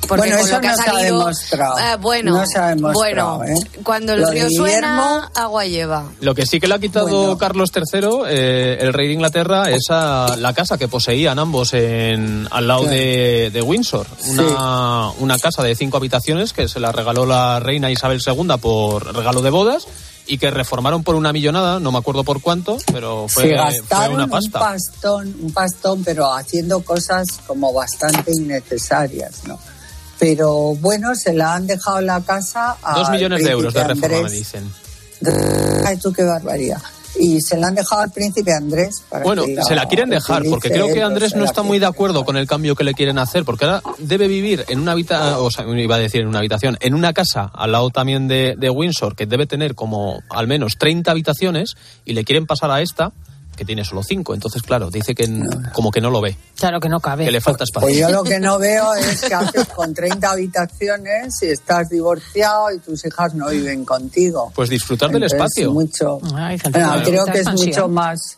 Porque Bueno, eso lo que no ha se ha salido. demostrado. Eh, bueno, No se ha demostrado, bueno, ¿eh? cuando el Lo río suena, agua lleva. Lo que sí que le ha quitado Bueno. Carlos III, eh, el rey de Inglaterra, es a la casa que poseían ambos en, al lado Claro. de, de Windsor. Una, una casa de cinco habitaciones que se la regaló la reina Isabel II por regalo de bodas y que reformaron por una millonada, no me acuerdo por cuánto, pero fue, se fue gastaron un pastón, un pastón, pero haciendo cosas como bastante innecesarias, ¿no? Pero bueno, se la han dejado la casa a Dos millones de euros de reforma, me dicen. Ay, tú qué barbaridad. Y se la han dejado al príncipe Andrés. Para Bueno, que se la quieren dejar, porque creo que Andrés no está muy de acuerdo con el cambio que le quieren hacer, porque ahora debe vivir en una habitación, o sea, iba a decir en una habitación, en una casa al lado también de, de Windsor, que debe tener como al menos 30 habitaciones, y le quieren pasar a esta, que tiene solo 5. Entonces, claro, dice que n- como que no lo ve, Claro que no cabe. que le falta espacio. Pues yo lo que no veo es que haces con 30 habitaciones si estás divorciado y tus hijas no viven contigo. Pues disfrutar del Entonces, espacio. Mucho, Ay, gente, Bueno, creo que es expansión. mucho más.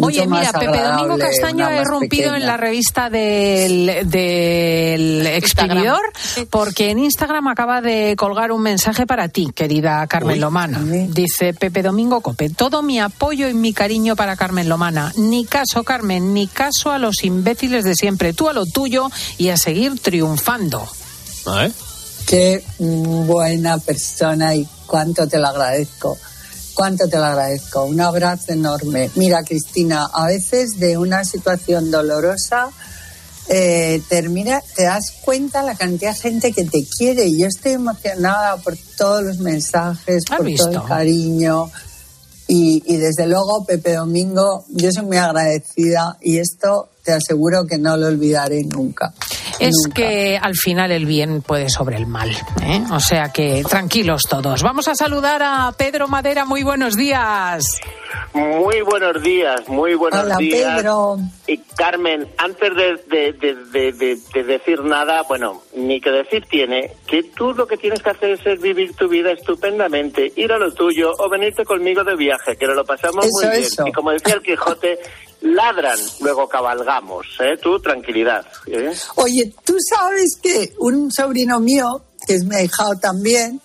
Oye, mira, Pepe Domingo Castaño ha irrumpido en la revista del, del porque en Instagram acaba de colgar un mensaje para ti, querida Carmen Uy. Lomana. Dice Pepe Domingo Cope, todo mi apoyo y mi cariño para Carmen Lomana. Ni caso, Carmen, ni caso a los imbéciles de siempre. Tú a lo tuyo y a seguir triunfando. ¿eh? Qué buena persona y cuánto te lo agradezco. Cuánto te lo agradezco. Un abrazo enorme. Mira, Cristina, a veces de una situación dolorosa eh, termina, te das cuenta la cantidad de gente que te quiere. Y yo estoy emocionada por todos los mensajes, ¿Has por todo el cariño. Y, y desde luego, Pepe Domingo, yo soy muy agradecida y esto te aseguro que no lo olvidaré nunca. Es Nunca. que al final el bien puede sobre el mal. ¿eh? O sea que tranquilos todos. Vamos a saludar a Pedro Madera. Muy buenos días. Muy buenos días, muy buenos Hola, días. Pedro. Y Carmen, antes de, de- de- de- de- de decir nada, bueno, ni que decir tiene, que tú lo que tienes que hacer es vivir tu vida estupendamente, ir a lo tuyo o venirte conmigo de viaje, que nos lo pasamos Eso, muy bien. eso. Y como decía el Quijote, *laughs* ladran, luego cabalgamos, ¿eh? Tú, tranquilidad. ¿eh? Oye, tú sabes que un sobrino mío, que es mi ahijado también,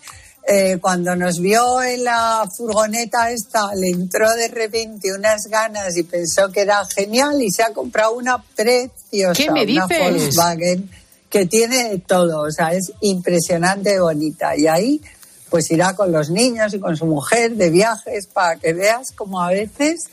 eh, cuando nos vio en la furgoneta esta, le entró de repente unas ganas y pensó que era genial y se ha comprado una preciosa, ¿Qué me una? Volkswagen que tiene todo, o sea, es impresionante de bonita. Y ahí, pues irá con los niños y con su mujer de viajes para que veas como a veces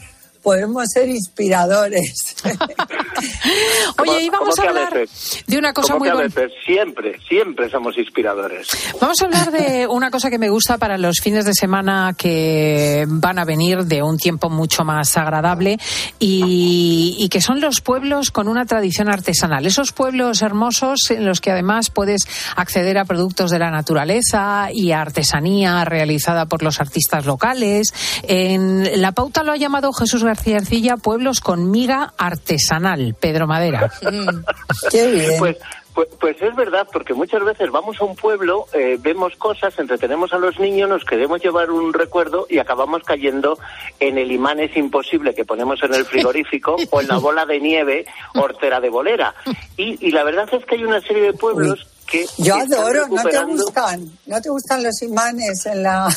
podemos ser inspiradores. *laughs* Oye, y vamos ¿Cómo a hablar de una cosa ¿Cómo muy que a bonita. veces? Siempre, siempre somos inspiradores. Vamos a hablar de una cosa que me gusta para los fines de semana que van a venir de un tiempo mucho más agradable y, y que son los pueblos con una tradición artesanal. Esos pueblos hermosos en los que además puedes acceder a productos de la naturaleza y a artesanía realizada por los artistas locales. En la pauta lo ha llamado Jesús García Arcilla Pueblos con miga artesanal. Pedro Madera. *laughs* Qué bien. Pues, pues, pues es verdad, porque muchas veces vamos a un pueblo, eh, vemos cosas, entretenemos a los niños, nos queremos llevar un recuerdo y acabamos cayendo en el imán es imposible que ponemos en el frigorífico o en la bola de nieve hortera de bolera. Y, y la verdad es que hay una serie de pueblos que... Yo que están adoro, ¿no te gustan? ¿No te gustan los imanes en la...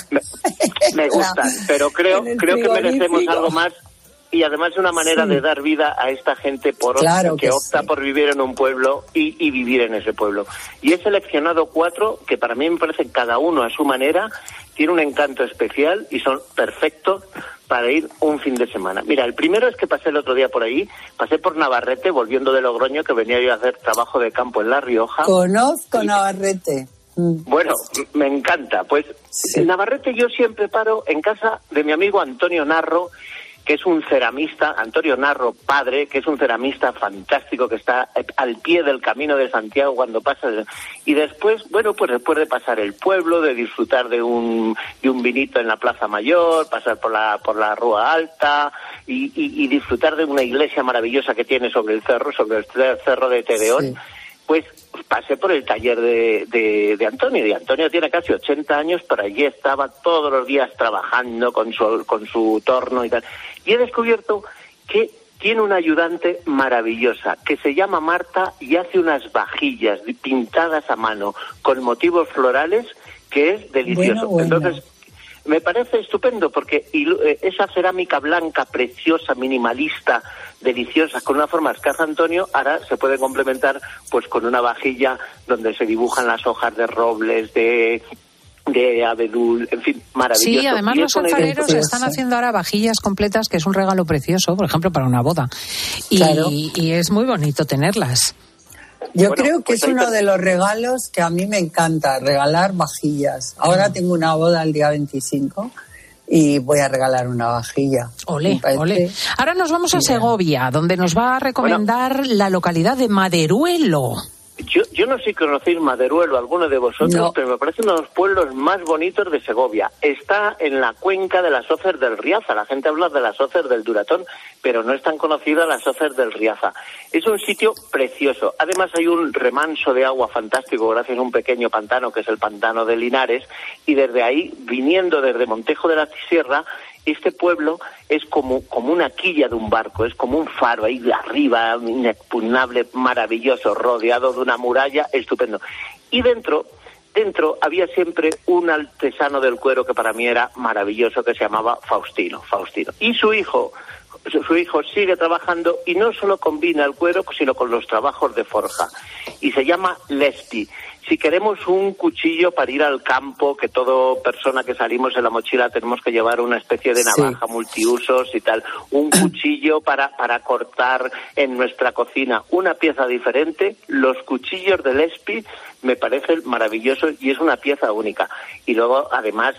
Me *laughs* gustan, pero creo, creo que merecemos algo más y además es una manera Sí. de dar vida a esta gente por Claro que, que opta por vivir en un pueblo y, y vivir en ese pueblo. Y he seleccionado cuatro que para mí me parecen cada uno a su manera, tiene un encanto especial y son perfectos para ir un fin de semana. Mira, el primero es que pasé el otro día por ahí, pasé por Navarrete volviendo de Logroño que venía yo a hacer trabajo de campo en La Rioja. Conozco Navarrete. Mm. Bueno, me encanta. Pues en Navarrete yo siempre paro en casa de mi amigo Antonio Narro, que es un ceramista, Antonio Narro padre, que es un ceramista fantástico que está al pie del camino de Santiago cuando pasa. el- Y después, bueno, pues después de pasar el pueblo, de disfrutar de un, de un vinito en la Plaza Mayor, pasar por la, por la Rúa Alta y, y- y disfrutar de una iglesia maravillosa que tiene sobre el cerro, sobre el cerro de Tedeón pues pasé por el taller de, de, de Antonio y Antonio tiene casi 80 años, pero allí estaba todos los días trabajando con su, con su torno y tal. Y he descubierto que tiene una ayudante maravillosa que se llama Marta y hace unas vajillas pintadas a mano con motivos florales que es delicioso. Bueno, bueno. Entonces, me parece estupendo porque eh, esa cerámica blanca, preciosa, minimalista, deliciosa, con una forma escasa, Antonio, ahora se puede complementar pues con una vajilla donde se dibujan las hojas de robles, de de abedul, en fin, maravilloso. Sí, además los alfareros están haciendo ahora vajillas completas, que es un regalo precioso, por ejemplo, para una boda. Y, Claro. y es muy bonito tenerlas. Yo Bueno, creo que pues es uno de los regalos que a mí me encanta, regalar vajillas. Mm. Ahora tengo una boda el día 25 y voy a regalar una vajilla. Ole, ole. Ahora nos vamos a Segovia, donde nos va a recomendar la localidad de Maderuelo. Yo, yo no sé si conocéis Maderuelo, alguno de vosotros, No. pero me parece uno de los pueblos más bonitos de Segovia. Está en la cuenca de las Oces del Riaza. La gente habla de las Oces del Duratón, pero no es tan conocida las Oces del Riaza. Es un sitio precioso. Además hay un remanso de agua fantástico gracias a un pequeño pantano que es el pantano de Linares y desde ahí, viniendo desde Montejo de la Sierra, este pueblo es como, como una quilla de un barco, es como un faro ahí arriba, inexpugnable, maravilloso, rodeado de una muralla, estupendo. Y dentro, dentro había siempre un artesano del cuero que para mí era maravilloso, que se llamaba Faustino, Faustino. Y su hijo, su hijo sigue trabajando y no solo combina el cuero, sino con los trabajos de forja. Y se llama Lespi. Si queremos un cuchillo para ir al campo, que todo persona que salimos en la mochila tenemos que llevar una especie de Sí. navaja multiusos y tal, un *clears throat* cuchillo para, para cortar en nuestra cocina una pieza diferente, los cuchillos del Espi me parecen maravillosos y es una pieza única. Y luego, además,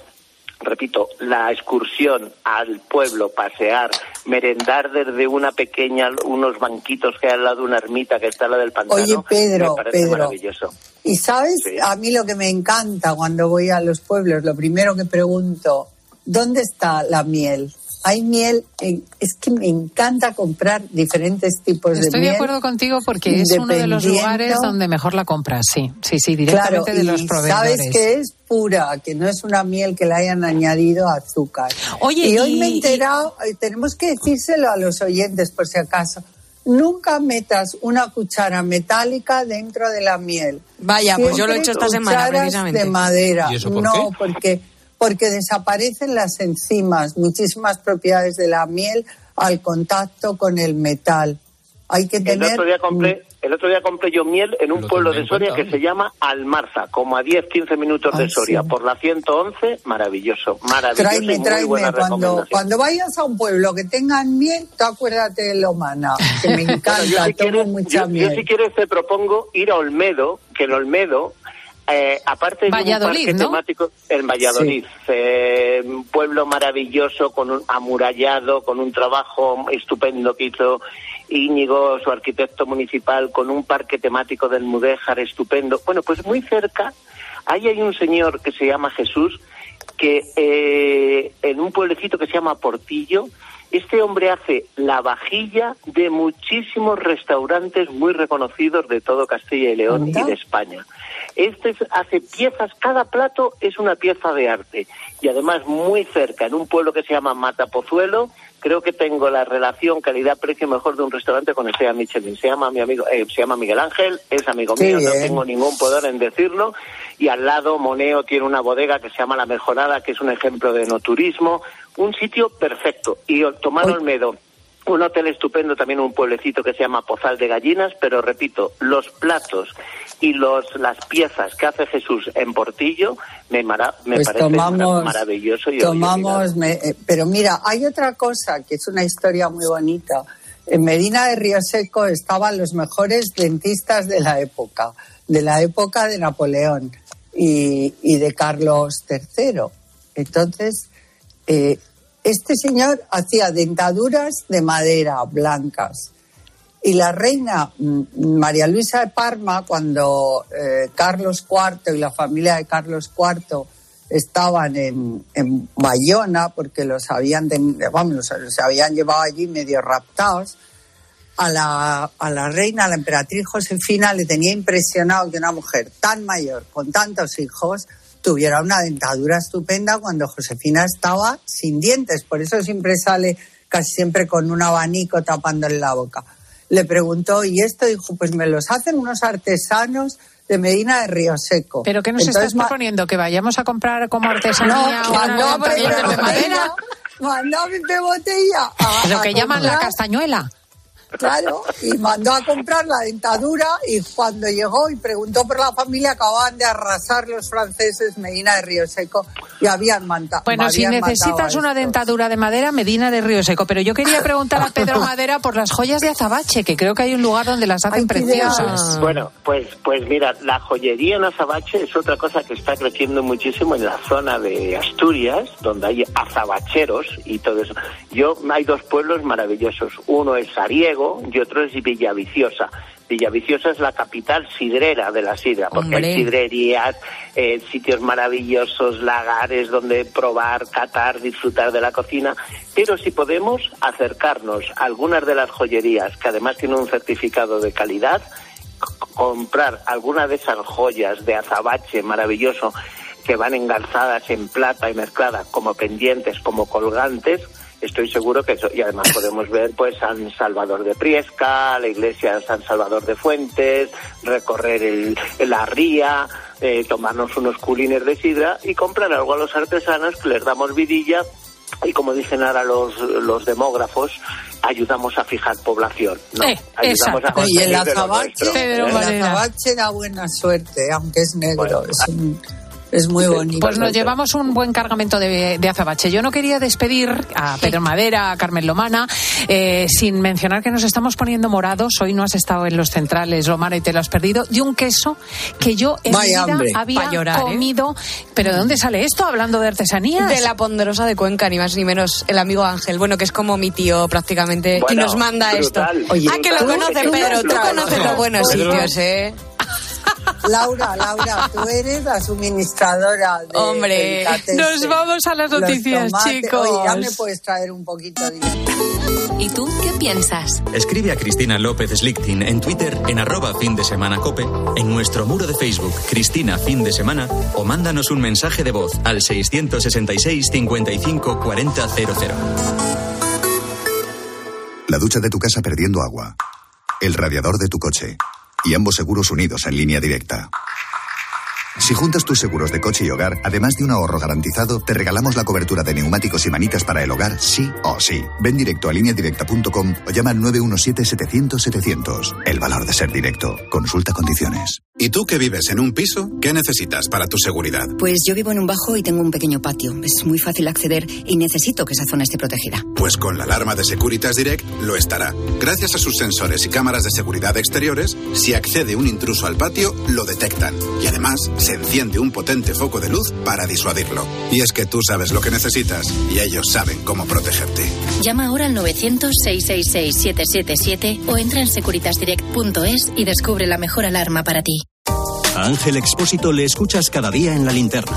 repito, la excursión al pueblo, pasear, merendar desde una pequeña, unos banquitos que hay al lado de una ermita que está la del pantano, Oye, Pedro, me parece Pedro. maravilloso. Y sabes, a mí lo que me encanta cuando voy a los pueblos, lo primero que pregunto, ¿dónde está la miel? Hay miel, en- es que me encanta comprar diferentes tipos Estoy de de miel. acuerdo contigo porque es uno de los lugares donde mejor la compras, sí, sí, sí, Claro, directamente de los proveedores. sabes que es pura, que no es una miel que le hayan añadido azúcar. Oye, y hoy y- me he enterado, eh, tenemos que decírselo a los oyentes por si acaso, nunca metas una cuchara metálica dentro de la miel. Vaya, pues yo lo he hecho esta semana, precisamente. de madera. ¿Y eso por no, qué? porque porque desaparecen las enzimas, muchísimas propiedades de la miel al contacto con el metal. Hay que El tener otro día compré, el otro día compré yo miel en un pueblo de Soria que se llama Almarza, como a 10-15 minutos de Soria, sí. por la 111, maravilloso, maravilloso y Tráeme, muy tráeme. buena Cuando, cuando vayas a un pueblo que tengan miel, tú acuérdate de Lomana, que me encanta, *laughs* Bueno, yo si tomo quieres- mucha yo, yo miel. si quieres te propongo ir a Olmedo, que en Olmedo, eh, aparte de Valladolid, un parque ¿no? temático, en Valladolid, eh, un pueblo maravilloso, con un amurallado, con un trabajo estupendo que hizo Íñigo, su arquitecto municipal, con un parque temático del Mudéjar estupendo. Bueno, pues muy cerca, ahí hay un señor que se llama Jesús, que eh, en un pueblecito que se llama Portillo, este hombre hace la vajilla de muchísimos restaurantes muy reconocidos de todo Castilla y León y de España. Este es- hace piezas, cada plato es una pieza de arte. Y además muy cerca, en un pueblo que se llama Matapozuelo, creo que tengo la relación calidad-precio mejor de un restaurante con estrella Michelin. Se llama mi amigo, eh, se llama Miguel Ángel, es amigo Qué mío, no tengo ningún poder en decirlo. Y al lado Moneo tiene una bodega que se llama La Mejorada, que es un ejemplo de no turismo. Un sitio perfecto. Y Tomás Olmedo, un hotel estupendo, también un pueblecito que se llama Pozal de Gallinas, pero repito, los platos y los las piezas que hace Jesús en Portillo me, mara- me Pues parece tomamos- maravilloso. Y Tomamos, me- eh, pero mira, hay otra cosa que es una historia muy bonita. En Medina de Río Seco estaban los mejores dentistas de la época, de la época de Napoleón y, y de Carlos III. Entonces, eh, este señor hacía dentaduras de madera blancas. Y la reina mm, María Luisa de Parma, cuando eh, Carlos IV y la familia de Carlos IV estaban en, en Bayona, porque los habían, llevado allí medio raptados, a la reina, a la emperatriz Josefina, le tenía impresionado que una mujer tan mayor, con tantos hijos, tuviera una dentadura estupenda cuando Josefina estaba sin dientes. Por eso siempre sale casi siempre con un abanico tapándole la boca. Le preguntó, ¿y esto? Dijo, pues me los hacen unos artesanos de Medina de Río Seco. ¿Pero qué nos Entonces, estás proponiendo? ¿Que vayamos a comprar como artesanía No, una de madera? Botella a- Lo a que llaman la castañuela. Claro, y mandó a comprar la dentadura y cuando llegó y preguntó por la familia acababan de arrasar los franceses Medina de Río Seco y habían manta- Bueno, si habían necesitas una dentadura de madera, Medina de Río Seco. Pero yo quería preguntar a Pedro *laughs* Madera por las joyas de Azabache, que creo que hay un lugar donde las hacen preciosas. Bueno, pues, pues mira, la joyería en Azabache es otra cosa que está creciendo muchísimo en la zona de Asturias, donde hay azabacheros y todo eso. Yo, hay dos pueblos maravillosos. Uno es Y otro es Villaviciosa. Villaviciosa es la capital sidrera de la sidra, porque Hombre. hay sidrerías, eh, sitios maravillosos, lagares donde probar, catar, disfrutar de la cocina. Pero si podemos acercarnos a algunas de las joyerías que además tienen un certificado de calidad, comprar alguna de esas joyas de azabache maravilloso que van engarzadas en plata y mezcladas como pendientes, como colgantes, estoy seguro que eso, y además podemos ver pues San Salvador de Priesca, la iglesia de San Salvador de Fuentes, recorrer el, la ría, eh, tomarnos unos culines de sidra y comprar algo a los artesanos que les damos vidilla y como dicen ahora los, los demógrafos, ayudamos a fijar población. ¿no? Eh, ayudamos a exacto. Y el azabache, nuestro, el ¿eh? azabache da buena suerte, aunque es negro. Bueno, es un, Es muy bonito. Pues nos llevamos un buen cargamento de, de azabache. Yo no quería despedir a Pedro Madera, a Carmen Lomana, eh, sin mencionar que nos estamos poniendo morados. Hoy no has estado en los centrales, Lomana, y te lo has perdido. De un queso que yo en Vaya vida hambre. había llorar, ¿eh? comido. ¿Pero de dónde sale esto? Hablando de artesanías. De la ponderosa de Cuenca, ni más ni menos, el amigo Ángel, bueno, que es como mi tío prácticamente, y Bueno, nos manda brutal. esto. Oye, ah, que lo tú Pedro, tú conoces los buenos sitios, ¿eh? Laura, Laura, tú eres la suministradora de Hombre, nos vamos a las noticias, chicos. Oye, ya me puedes traer un poquito de... ¿Y tú qué piensas? Escribe a Cristina López Slichting en Twitter en arroba fin de semana cope, en nuestro muro de Facebook Cristina fin de semana o mándanos un mensaje de voz al 666 55 40 00. La ducha de tu casa perdiendo agua. El radiador de tu coche. Y ambos seguros unidos en línea directa. Si juntas tus seguros de coche y hogar, además de un ahorro garantizado, te regalamos la cobertura de neumáticos y manitas para el hogar, sí o sí. Ven directo a lineadirecta.com o llama al 917-700-700. El valor de ser directo. Consulta condiciones. ¿Y tú que vives en un piso? ¿Qué necesitas para tu seguridad? Pues yo vivo en un bajo y tengo un pequeño patio. Es muy fácil acceder y necesito que esa zona esté protegida. Pues con la alarma de Securitas Direct lo estará. Gracias a sus sensores y cámaras de seguridad exteriores, si accede un intruso al patio, lo detectan. Y además, se enciende un potente foco de luz para disuadirlo. Y es que tú sabes lo que necesitas y ellos saben cómo protegerte. Llama ahora al 900-666-777 o entra en securitasdirect.es y descubre la mejor alarma para ti. A Ángel Expósito le escuchas cada día en la linterna.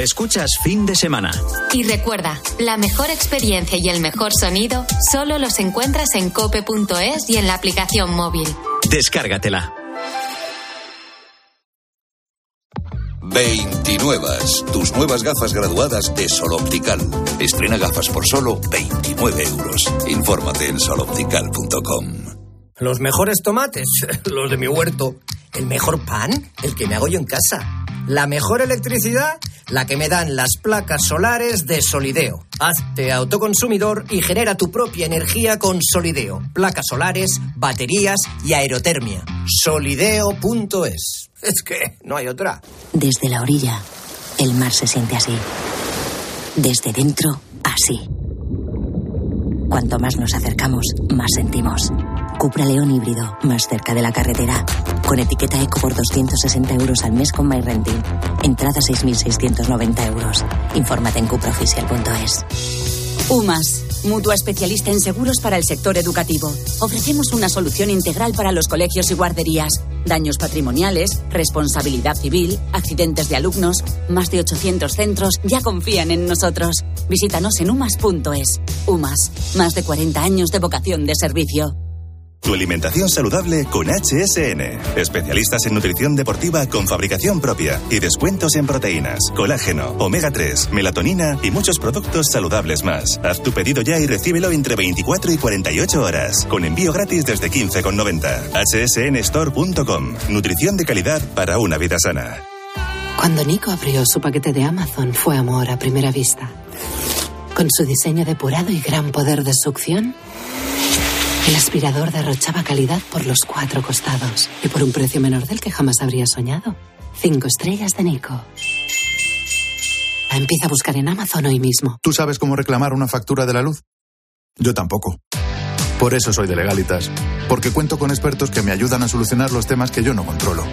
Escuchas fin de semana. Y recuerda, la mejor experiencia y el mejor sonido solo los encuentras en cope.es y en la aplicación móvil. Descárgatela. 29. Tus nuevas gafas graduadas de Sol Optical. Estrena gafas por solo 29 euros. Infórmate en soloptical.com. Los mejores tomates, *laughs* los de mi huerto. El mejor pan, el que me hago yo en casa. La mejor electricidad, la que me dan las placas solares de Solideo. Hazte autoconsumidor y genera tu propia energía con Solideo. Placas solares, baterías y aerotermia. Solideo.es. Es que no hay otra. Desde la orilla, el mar se siente así. Desde dentro, así. Cuanto más nos acercamos, más sentimos. Cupra León híbrido, más cerca de la carretera. Con etiqueta eco por 260 euros al mes con MyRenting. Entrada 6.690 euros. Infórmate en cupraoficial.es. UMAS, mutua especialista en seguros para el sector educativo. Ofrecemos una solución integral para los colegios y guarderías. Daños patrimoniales, responsabilidad civil, accidentes de alumnos. Más de 800 centros ya confían en nosotros. Visítanos en umas.es. UMAS, más de 40 años de vocación de servicio. Tu alimentación saludable con HSN. Especialistas en nutrición deportiva con fabricación propia y descuentos en proteínas, colágeno, omega 3, melatonina y muchos productos saludables más. Haz tu pedido ya y recíbelo entre 24 y 48 horas. Con envío gratis desde 15,90. hsnstore.com. Nutrición de calidad para una vida sana. Cuando Nico abrió su paquete de Amazon fue amor a primera vista. Con su diseño depurado y gran poder de succión, el aspirador derrochaba calidad por los cuatro costados y por un precio menor del que jamás habría soñado. Cinco estrellas de Nico. Empieza a buscar en Amazon hoy mismo. ¿Tú sabes cómo reclamar una factura de la luz? Yo tampoco. Por eso soy de Legalitas, porque cuento con expertos que me ayudan a solucionar los temas que yo no controlo.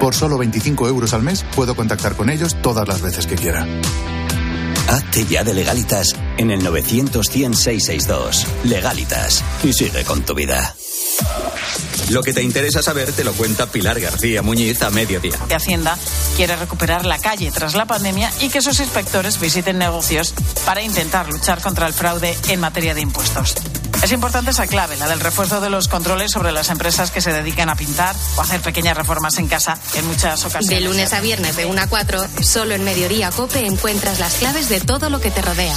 Por solo 25 euros al mes puedo contactar con ellos todas las veces que quiera. Hazte ya de legalitas en el 900 100 662. Legalitas. Y sigue con tu vida. Lo que te interesa saber te lo cuenta Pilar García Muñiz a mediodía. que Hacienda quiere recuperar la calle tras la pandemia y que sus inspectores visiten negocios para intentar luchar contra el fraude en materia de impuestos. Es importante esa clave, la del refuerzo de los controles sobre las empresas que se dedican a pintar o hacer pequeñas reformas en casa en muchas ocasiones. De lunes a viernes de 1 a 4, solo en Mediodía Cope encuentras las claves de todo lo que te rodea.